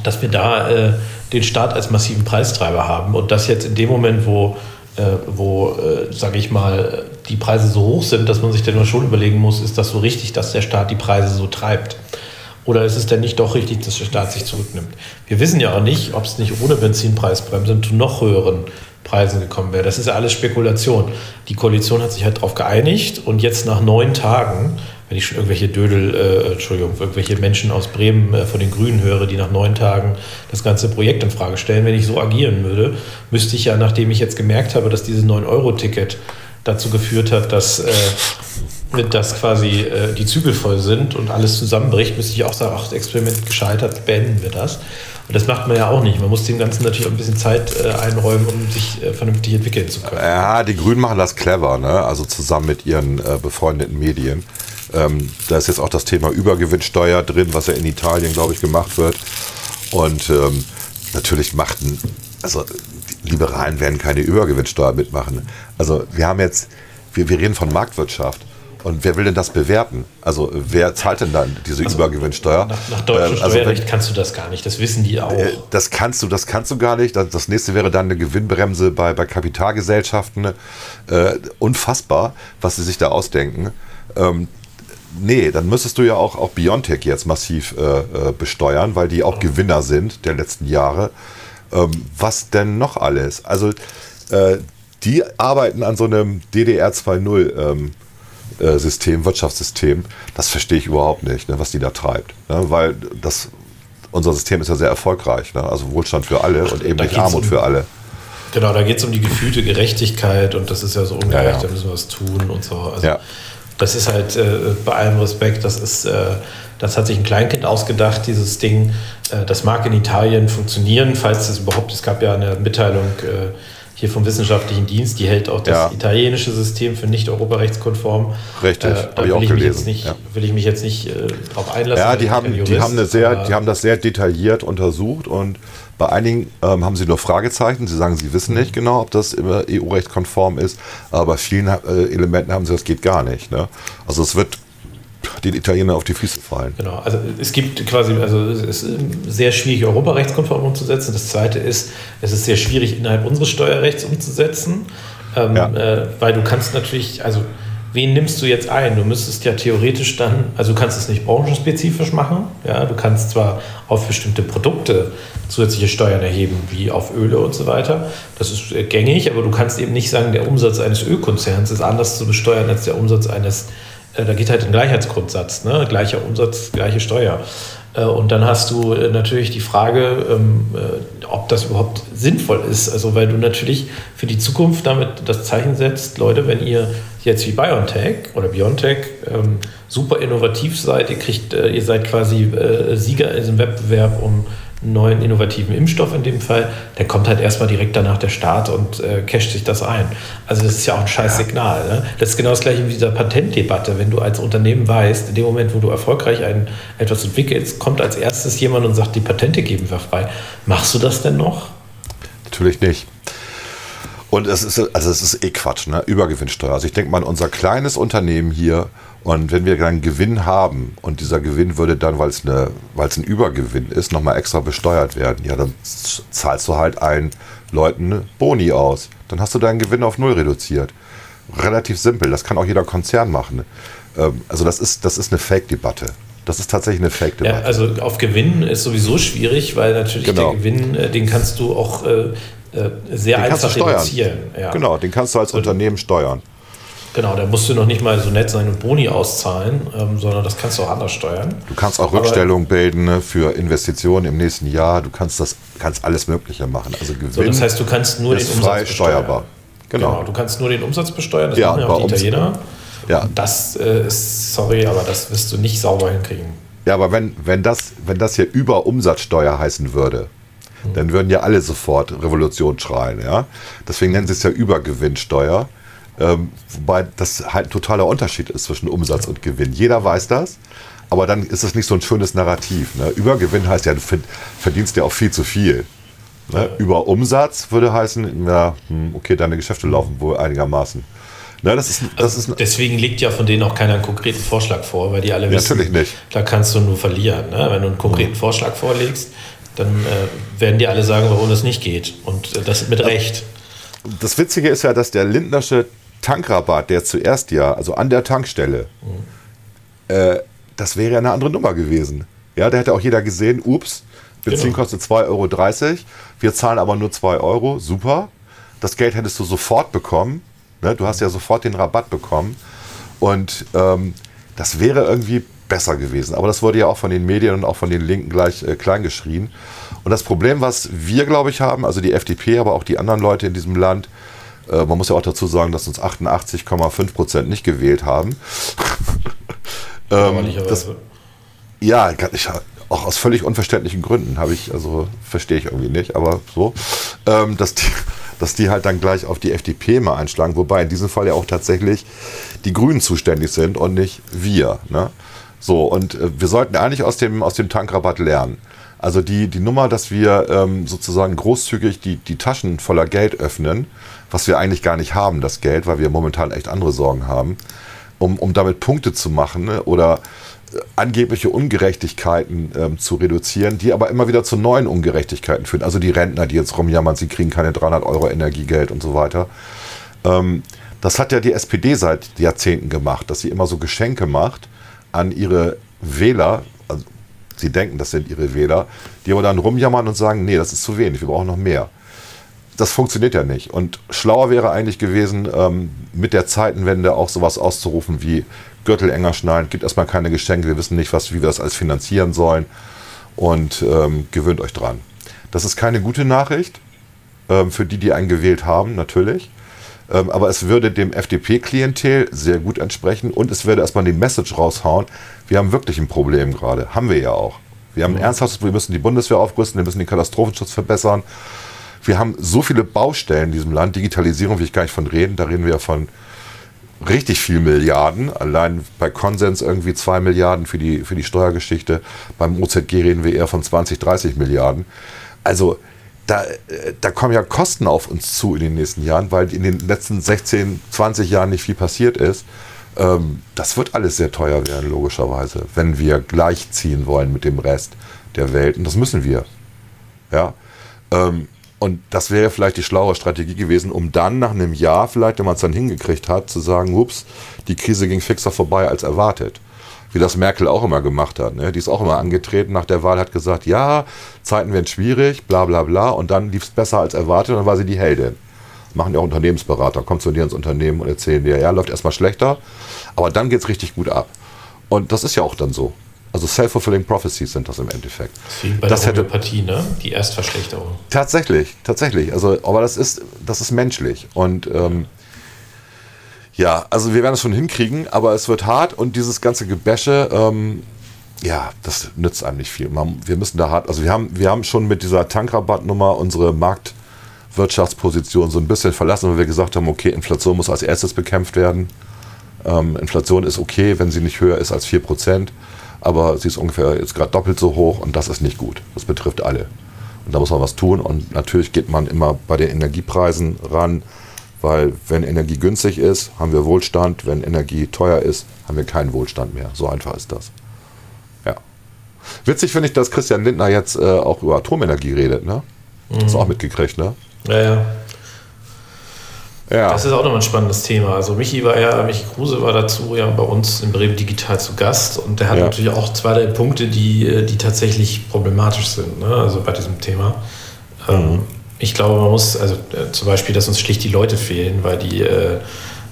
dass wir da äh, den Staat als massiven Preistreiber haben und das jetzt in dem Moment, wo, wo äh, sage ich mal, die Preise so hoch sind, dass man sich dann schon überlegen muss, ist das so richtig, dass der Staat die Preise so treibt? Oder ist es denn nicht doch richtig, dass der Staat sich zurücknimmt? Wir wissen ja auch nicht, ob es nicht ohne Benzinpreisbremse zu noch höheren Preisen gekommen wäre. Das ist ja alles Spekulation. Die Koalition hat sich halt darauf geeinigt und jetzt nach neun Tagen wenn ich schon irgendwelche Dödel, äh, Entschuldigung, irgendwelche Menschen aus Bremen äh, von den Grünen höre, die nach neun Tagen das ganze Projekt in Frage stellen, wenn ich so agieren würde, müsste ich ja, nachdem ich jetzt gemerkt habe, dass dieses 9-Euro-Ticket dazu geführt hat, dass, äh, dass quasi äh, die Zügel voll sind und alles zusammenbricht, müsste ich auch sagen, ach, das Experiment gescheitert, beenden wir das. Und das macht man ja auch nicht. Man muss dem Ganzen natürlich auch ein bisschen Zeit äh, einräumen, um sich äh, vernünftig entwickeln zu können. Ja, die Grünen machen das clever, ne? also zusammen mit ihren äh, befreundeten Medien. Ähm, da ist jetzt auch das Thema Übergewinnsteuer drin, was ja in Italien, glaube ich, gemacht wird. Und ähm, natürlich machten, also die Liberalen werden keine Übergewinnsteuer mitmachen. Also wir haben jetzt, wir, wir reden von Marktwirtschaft. Und wer will denn das bewerten? Also wer zahlt denn dann diese also, Übergewinnsteuer? Nach, nach deutschem äh, also Steuerrecht wenn, kannst du das gar nicht. Das wissen die auch. Äh, das kannst du, das kannst du gar nicht. Das, das nächste wäre dann eine Gewinnbremse bei, bei Kapitalgesellschaften. Äh, unfassbar, was sie sich da ausdenken. Ähm, nee, dann müsstest du ja auch, auch Biontech jetzt massiv äh, äh, besteuern, weil die auch Gewinner sind der letzten Jahre. Ähm, was denn noch alles? Also äh, die arbeiten an so einem DDR 2.0 ähm, äh, System, Wirtschaftssystem. Das verstehe ich überhaupt nicht, ne, was die da treibt. Ne, weil das, unser System ist ja sehr erfolgreich. Ne? Also Wohlstand für alle und eben nicht Armut um, für alle. Genau, da geht es um die gefühlte Gerechtigkeit und das ist ja so ungerecht, ja, ja. da müssen wir was tun und so. Also ja. Das ist halt äh, bei allem Respekt, das ist, äh, das hat sich ein Kleinkind ausgedacht, dieses Ding. Äh, das mag in Italien funktionieren, falls es überhaupt, es gab ja eine Mitteilung äh, hier vom Wissenschaftlichen Dienst, die hält auch das ja. italienische System für nicht europarechtskonform. Richtig, äh, habe ich auch gelesen. Nicht, ja. Will ich mich jetzt nicht äh, darauf einlassen. Ja, die haben, die, haben eine sehr, die haben das sehr detailliert untersucht und bei einigen ähm, haben sie nur Fragezeichen. Sie sagen, sie wissen nicht genau, ob das EU-Recht konform ist, aber bei vielen äh, Elementen haben sie, das geht gar nicht. Ne? Also es wird den Italienern auf die Füße fallen. Genau, also es gibt quasi, also es ist sehr schwierig, europarechtskonform umzusetzen. Das zweite ist, es ist sehr schwierig, innerhalb unseres Steuerrechts umzusetzen, ähm, ja. äh, weil du kannst natürlich, also wen nimmst du jetzt ein? Du müsstest ja theoretisch dann, also du kannst es nicht branchenspezifisch machen, ja, du kannst zwar auf bestimmte Produkte zusätzliche Steuern erheben, wie auf Öle und so weiter. Das ist äh, gängig, aber du kannst eben nicht sagen, der Umsatz eines Ölkonzerns ist anders zu besteuern als der Umsatz eines äh, da geht halt ein Gleichheitsgrundsatz, ne? gleicher Umsatz, gleiche Steuer. Äh, und dann hast du äh, natürlich die Frage, ähm, ob das überhaupt sinnvoll ist. Also, weil du natürlich für die Zukunft damit das Zeichen setzt, Leute, wenn ihr jetzt wie BioNTech oder BioNTech ähm, super innovativ seid, ihr kriegt, ihr seid quasi Sieger in diesem Wettbewerb um neuen innovativen Impfstoff in dem Fall, der kommt halt erstmal direkt danach der Start und äh, casht sich das ein. Also das ist ja auch ein scheiß Signal. Ne? Das ist genau das gleiche wie dieser Patentdebatte. Wenn du als Unternehmen weißt, in dem Moment, wo du erfolgreich ein, etwas entwickelst, kommt als erstes jemand und sagt, die Patente geben wir frei. Machst du das denn noch? Natürlich nicht. Und es ist, also es ist eh Quatsch, ne? Übergewinnsteuer. Also ich denke mal, unser kleines Unternehmen hier und wenn wir dann Gewinn haben und dieser Gewinn würde dann, weil es, eine, weil es ein Übergewinn ist, nochmal extra besteuert werden, ja, dann zahlst du halt allen Leuten Boni aus. Dann hast du deinen Gewinn auf Null reduziert. Relativ simpel, das kann auch jeder Konzern machen. Ähm, also das ist, das ist eine Fake-Debatte. Das ist tatsächlich eine Fake-Debatte. Ja, also auf Gewinn ist sowieso schwierig, weil natürlich genau. der Gewinn, äh, den kannst du auch äh, sehr den einfach reduzieren. Ja. Genau, den kannst du als Unternehmen steuern. Genau, da musst du noch nicht mal so nett sein und Boni auszahlen, ähm, sondern das kannst du auch anders steuern. Du kannst auch Rückstellungen bilden ne, für Investitionen im nächsten Jahr. Du kannst das kannst alles Mögliche machen. Also Gewinn so, das heißt, du kannst nur den Umsatz frei steuerbar. Genau. genau. Du kannst nur den Umsatz besteuern. Das ja, machen ja auch die Italiener. Ja. Das äh, ist, sorry, aber das wirst du nicht sauber hinkriegen. Ja, aber wenn, wenn, das, wenn das hier über Umsatzsteuer heißen würde. Dann würden ja alle sofort Revolution schreien. Ja? Deswegen nennen sie es ja Übergewinnsteuer. Ähm, wobei das halt ein totaler Unterschied ist zwischen Umsatz und Gewinn. Jeder weiß das, aber dann ist es nicht so ein schönes Narrativ. Ne? Übergewinn heißt ja, du verdienst ja auch viel zu viel. Ne? Über Umsatz würde heißen, ja, hm, okay, deine Geschäfte laufen wohl einigermaßen. Ne, das ist, das ist Deswegen liegt ja von denen auch keiner einen konkreten Vorschlag vor, weil die alle wissen, Natürlich nicht. da kannst du nur verlieren. Ne? Wenn du einen konkreten Vorschlag vorlegst, dann äh, werden die alle sagen, warum das nicht geht. Und äh, das mit Recht. Das Witzige ist ja, dass der Lindnersche Tankrabatt, der zuerst ja, also an der Tankstelle, mhm. äh, das wäre ja eine andere Nummer gewesen. Ja, da hätte auch jeder gesehen, ups, Benzin genau. kostet 2,30 Euro, wir zahlen aber nur 2 Euro, super. Das Geld hättest du sofort bekommen. Ne? Du hast ja sofort den Rabatt bekommen. Und ähm, das wäre irgendwie besser gewesen. Aber das wurde ja auch von den Medien und auch von den Linken gleich äh, kleingeschrien. Und das Problem, was wir, glaube ich, haben, also die FDP, aber auch die anderen Leute in diesem Land, äh, man muss ja auch dazu sagen, dass uns 88,5 Prozent nicht gewählt haben. ähm, das, ja, ich, auch aus völlig unverständlichen Gründen habe ich, also verstehe ich irgendwie nicht, aber so, ähm, dass, die, dass die halt dann gleich auf die FDP mal einschlagen, wobei in diesem Fall ja auch tatsächlich die Grünen zuständig sind und nicht wir. Ne? So, und äh, wir sollten eigentlich aus dem, aus dem Tankrabatt lernen. Also die, die Nummer, dass wir ähm, sozusagen großzügig die, die Taschen voller Geld öffnen, was wir eigentlich gar nicht haben, das Geld, weil wir momentan echt andere Sorgen haben, um, um damit Punkte zu machen ne, oder äh, angebliche Ungerechtigkeiten ähm, zu reduzieren, die aber immer wieder zu neuen Ungerechtigkeiten führen. Also die Rentner, die jetzt rumjammern, sie kriegen keine 300 Euro Energiegeld und so weiter. Ähm, das hat ja die SPD seit Jahrzehnten gemacht, dass sie immer so Geschenke macht an ihre Wähler, also sie denken, das sind ihre Wähler, die aber dann rumjammern und sagen, nee, das ist zu wenig, wir brauchen noch mehr. Das funktioniert ja nicht. Und schlauer wäre eigentlich gewesen, ähm, mit der Zeitenwende auch sowas auszurufen wie Gürtel enger schneiden, gibt erstmal keine Geschenke, wir wissen nicht, was, wie wir das alles finanzieren sollen und ähm, gewöhnt euch dran. Das ist keine gute Nachricht ähm, für die, die einen gewählt haben, natürlich. Ähm, aber es würde dem FDP-Klientel sehr gut entsprechen und es würde erstmal die Message raushauen, wir haben wirklich ein Problem gerade. Haben wir ja auch. Wir haben ein ernsthaftes Problem, wir müssen die Bundeswehr aufrüsten, wir müssen den Katastrophenschutz verbessern. Wir haben so viele Baustellen in diesem Land, Digitalisierung will ich gar nicht von reden, da reden wir von richtig viel Milliarden. Allein bei Konsens irgendwie zwei Milliarden für die, für die Steuergeschichte. Beim OZG reden wir eher von 20, 30 Milliarden. Also da, da kommen ja Kosten auf uns zu in den nächsten Jahren, weil in den letzten 16, 20 Jahren nicht viel passiert ist. Ähm, das wird alles sehr teuer werden, logischerweise, wenn wir gleichziehen wollen mit dem Rest der Welt. Und das müssen wir. Ja. Ähm, und das wäre vielleicht die schlaue Strategie gewesen, um dann nach einem Jahr, vielleicht, wenn man es dann hingekriegt hat, zu sagen, ups, die Krise ging fixer vorbei als erwartet. Wie das Merkel auch immer gemacht hat. Ne? Die ist auch immer angetreten nach der Wahl, hat gesagt, ja, Zeiten werden schwierig, bla bla bla. Und dann lief es besser als erwartet und dann war sie die Heldin. Machen ja auch Unternehmensberater, kommen zu dir ins Unternehmen und erzählen dir, ja, läuft erstmal schlechter, aber dann geht es richtig gut ab. Und das ist ja auch dann so. Also self-fulfilling prophecies sind das im Endeffekt. Bei das der Homöopathie, ne? Die Erstverschlechterung. Tatsächlich, tatsächlich. Also, aber das ist, das ist menschlich. Und ähm, ja, also wir werden es schon hinkriegen, aber es wird hart und dieses ganze Gebäsche, ähm, ja, das nützt einem nicht viel. Man, wir müssen da hart, also wir haben, wir haben schon mit dieser Tankrabattnummer unsere Marktwirtschaftsposition so ein bisschen verlassen, weil wir gesagt haben, okay, Inflation muss als erstes bekämpft werden. Ähm, Inflation ist okay, wenn sie nicht höher ist als 4% aber sie ist ungefähr jetzt gerade doppelt so hoch und das ist nicht gut. Das betrifft alle. Und da muss man was tun und natürlich geht man immer bei den Energiepreisen ran, weil wenn Energie günstig ist, haben wir Wohlstand, wenn Energie teuer ist, haben wir keinen Wohlstand mehr. So einfach ist das. Ja. Witzig finde ich, dass Christian Lindner jetzt äh, auch über Atomenergie redet, ne? Mhm. Hast du auch mitgekriegt, ne? Ja, ja. Ja. Das ist auch nochmal ein spannendes Thema. Also Michi war ja, Michi Kruse war dazu ja bei uns im Bremen Digital zu Gast und der hat ja. natürlich auch zwei, drei Punkte, die, äh, die tatsächlich problematisch sind, ne? also bei diesem Thema. Ähm, mhm. Ich glaube, man muss, also äh, zum Beispiel, dass uns schlicht die Leute fehlen, weil die äh,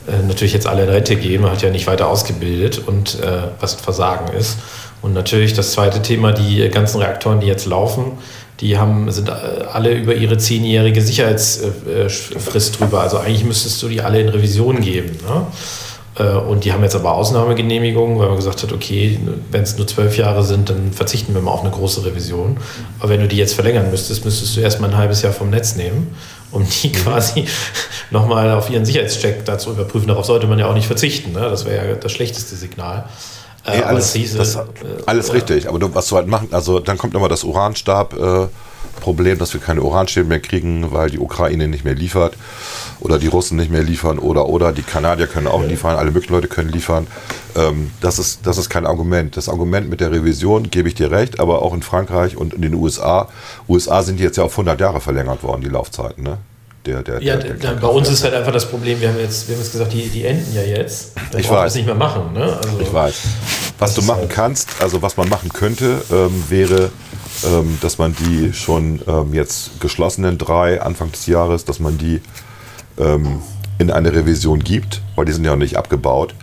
äh, natürlich jetzt alle in Rente gehen, man hat ja nicht weiter ausgebildet und äh, was ein Versagen ist. Und natürlich das zweite Thema, die ganzen Reaktoren, die jetzt laufen, die haben, sind äh, alle über ihre zehnjährige Sicherheitsfrist drüber. Also eigentlich müsstest du die alle in Revision geben. Ne? Äh, und die haben jetzt aber Ausnahmegenehmigungen, weil man gesagt hat, okay, wenn es nur zwölf Jahre sind, dann verzichten wir mal auf eine große Revision. Aber wenn du die jetzt verlängern müsstest, müsstest du erstmal ein halbes Jahr vom Netz nehmen, um die mhm. quasi nochmal auf ihren Sicherheitscheck dazu überprüfen. Darauf sollte man ja auch nicht verzichten. Ne? Das wäre ja das schlechteste Signal. Äh, ja, alles, hieße, das, äh, alles ja. richtig, aber du, was du halt machen, also dann kommt immer das Uranstab-Problem, äh, dass wir keine Uranstäbe mehr kriegen, weil die Ukraine nicht mehr liefert oder die Russen nicht mehr liefern oder oder die Kanadier können auch liefern, alle möglichen Leute können liefern. Ähm, das, ist, das ist kein Argument. Das Argument mit der Revision gebe ich dir recht, aber auch in Frankreich und in den USA, USA sind jetzt ja auf 100 Jahre verlängert worden, die Laufzeiten, ne? der, der, ja, der, der bei uns ist halt einfach das Problem, wir haben jetzt, wir haben jetzt gesagt, die, die enden ja jetzt. Dann ich weiß. das nicht mehr machen. Ne? Also, ich weiß. Was du machen halt kannst, also was man machen könnte, ähm, wäre, ähm, dass man die schon ähm, jetzt geschlossenen drei Anfang des Jahres, dass man die ähm, in eine Revision gibt, weil die sind ja noch nicht abgebaut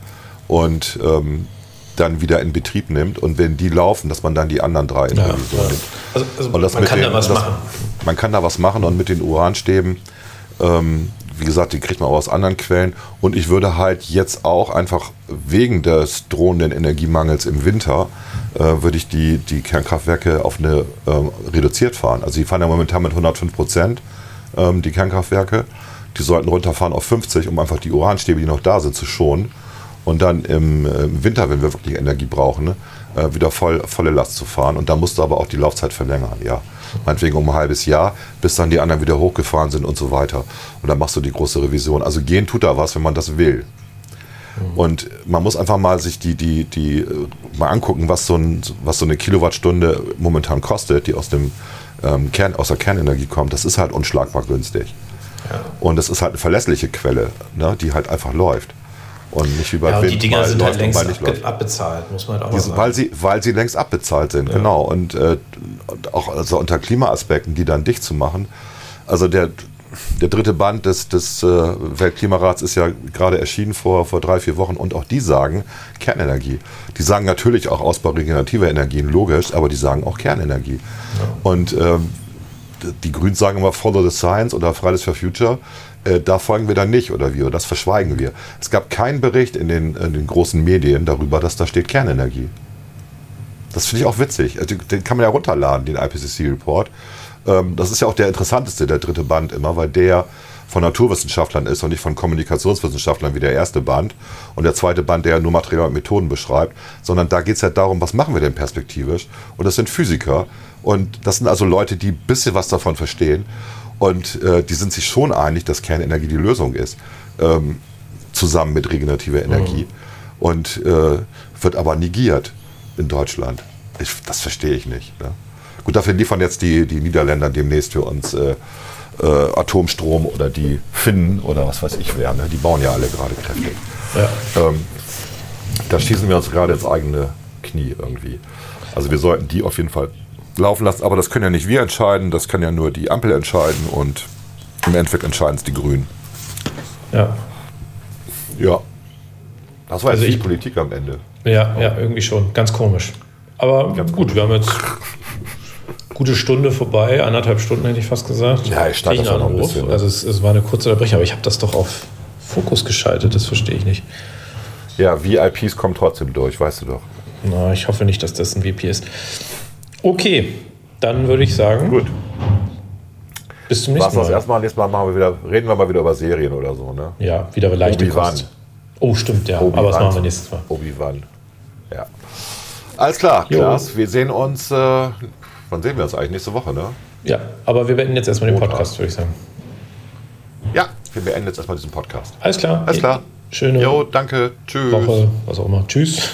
und ähm, dann wieder in Betrieb nimmt und wenn die laufen, dass man dann die anderen drei in ja, Revision ja. nimmt. Also, also man kann den, da was das, machen. Man kann da was machen und mit den Uranstäben ähm, wie gesagt, die kriegt man auch aus anderen Quellen. Und ich würde halt jetzt auch einfach wegen des drohenden Energiemangels im Winter, äh, würde ich die, die Kernkraftwerke auf eine ähm, reduziert fahren. Also die fahren ja momentan mit 105 Prozent, ähm, die Kernkraftwerke. Die sollten runterfahren auf 50, um einfach die Uranstäbe, die noch da sind, zu schonen. Und dann im, im Winter, wenn wir wirklich Energie brauchen, ne, äh, wieder voll, volle Last zu fahren. Und da musst du aber auch die Laufzeit verlängern, ja meinetwegen um ein halbes Jahr, bis dann die anderen wieder hochgefahren sind und so weiter. Und dann machst du die große Revision. Also gehen tut da was, wenn man das will. Mhm. Und man muss einfach mal sich die, die, die äh, mal angucken, was so, ein, was so eine Kilowattstunde momentan kostet, die aus, dem, ähm, Kern, aus der Kernenergie kommt. Das ist halt unschlagbar günstig. Ja. Und das ist halt eine verlässliche Quelle, ne, die halt einfach läuft. Und nicht wie bei ja, Wind, die Dinger sind halt längst ab, abbezahlt, muss man halt auch Die mal sind, sagen. weil, sie, weil sie längst abbezahlt sind, genau. Und, äh, und auch also unter Klimaaspekten, die dann dicht zu machen. Also der, der dritte Band des, des äh, Weltklimarats ist ja gerade erschienen vor, vor drei, vier Wochen und auch die sagen Kernenergie. Die sagen natürlich auch Ausbau regenerativer Energien, logisch, aber die sagen auch Kernenergie. Und ähm, die Grünen sagen immer Follow the Science oder Fridays for Future. Äh, da folgen wir dann nicht oder wie, oder das verschweigen wir. Es gab keinen Bericht in den, in den großen Medien darüber, dass da steht Kernenergie. Das finde ich auch witzig. Also, den kann man ja runterladen, den IPCC-Report. Ähm, das ist ja auch der interessanteste, der dritte Band immer, weil der von Naturwissenschaftlern ist und nicht von Kommunikationswissenschaftlern wie der erste Band. Und der zweite Band, der ja nur Material und Methoden beschreibt, sondern da geht es ja darum, was machen wir denn perspektivisch? Und das sind Physiker. Und das sind also Leute, die ein bisschen was davon verstehen. Und äh, die sind sich schon einig, dass Kernenergie die Lösung ist. Ähm, zusammen mit regenerativer Energie. Und äh, wird aber negiert in Deutschland. Ich, das verstehe ich nicht. Ne? Gut, dafür liefern jetzt die, die Niederländer demnächst für uns äh, äh, Atomstrom oder die Finnen oder was weiß ich wer. Ne? Die bauen ja alle gerade kräftig. Ja. Ähm, da schießen wir uns gerade ins eigene Knie irgendwie. Also wir sollten die auf jeden Fall laufen lassen. Aber das können ja nicht wir entscheiden, das kann ja nur die Ampel entscheiden und im Endeffekt entscheiden es die Grünen. Ja. Ja. Das war Also jetzt die ich- Politik am Ende. Ja, ja, irgendwie schon. Ganz komisch. Aber gut, wir haben jetzt gute Stunde vorbei, anderthalb Stunden hätte ich fast gesagt. Ja, ich auch noch ein bisschen, ne? Also es, es war eine kurze Unterbrechung, aber ich habe das doch auf Fokus geschaltet, das verstehe ich nicht. Ja, VIPs kommen trotzdem durch, weißt du doch. Na, ich hoffe nicht, dass das ein VP ist. Okay, dann würde ich sagen, Gut. bis zum Was nächsten das Mal. erstmal, nächstes Mal machen wir wieder, reden wir mal wieder über Serien oder so, ne? Ja, wieder leichte Obi-Wan. Kost. Oh, stimmt, ja. Obi-Wan. Aber das machen wir nächstes Mal. Obi-Wan. Ja. Alles klar, Jo. Klaas. Wir sehen uns, äh, wann sehen wir uns eigentlich? Nächste Woche, ne? Ja, aber wir beenden jetzt erstmal den. Podcast, würde ich sagen. Ja, wir beenden jetzt erstmal diesen Podcast. Alles klar. Alles klar. Schöne Jo, danke. Tschüss. Woche, was auch immer. Tschüss.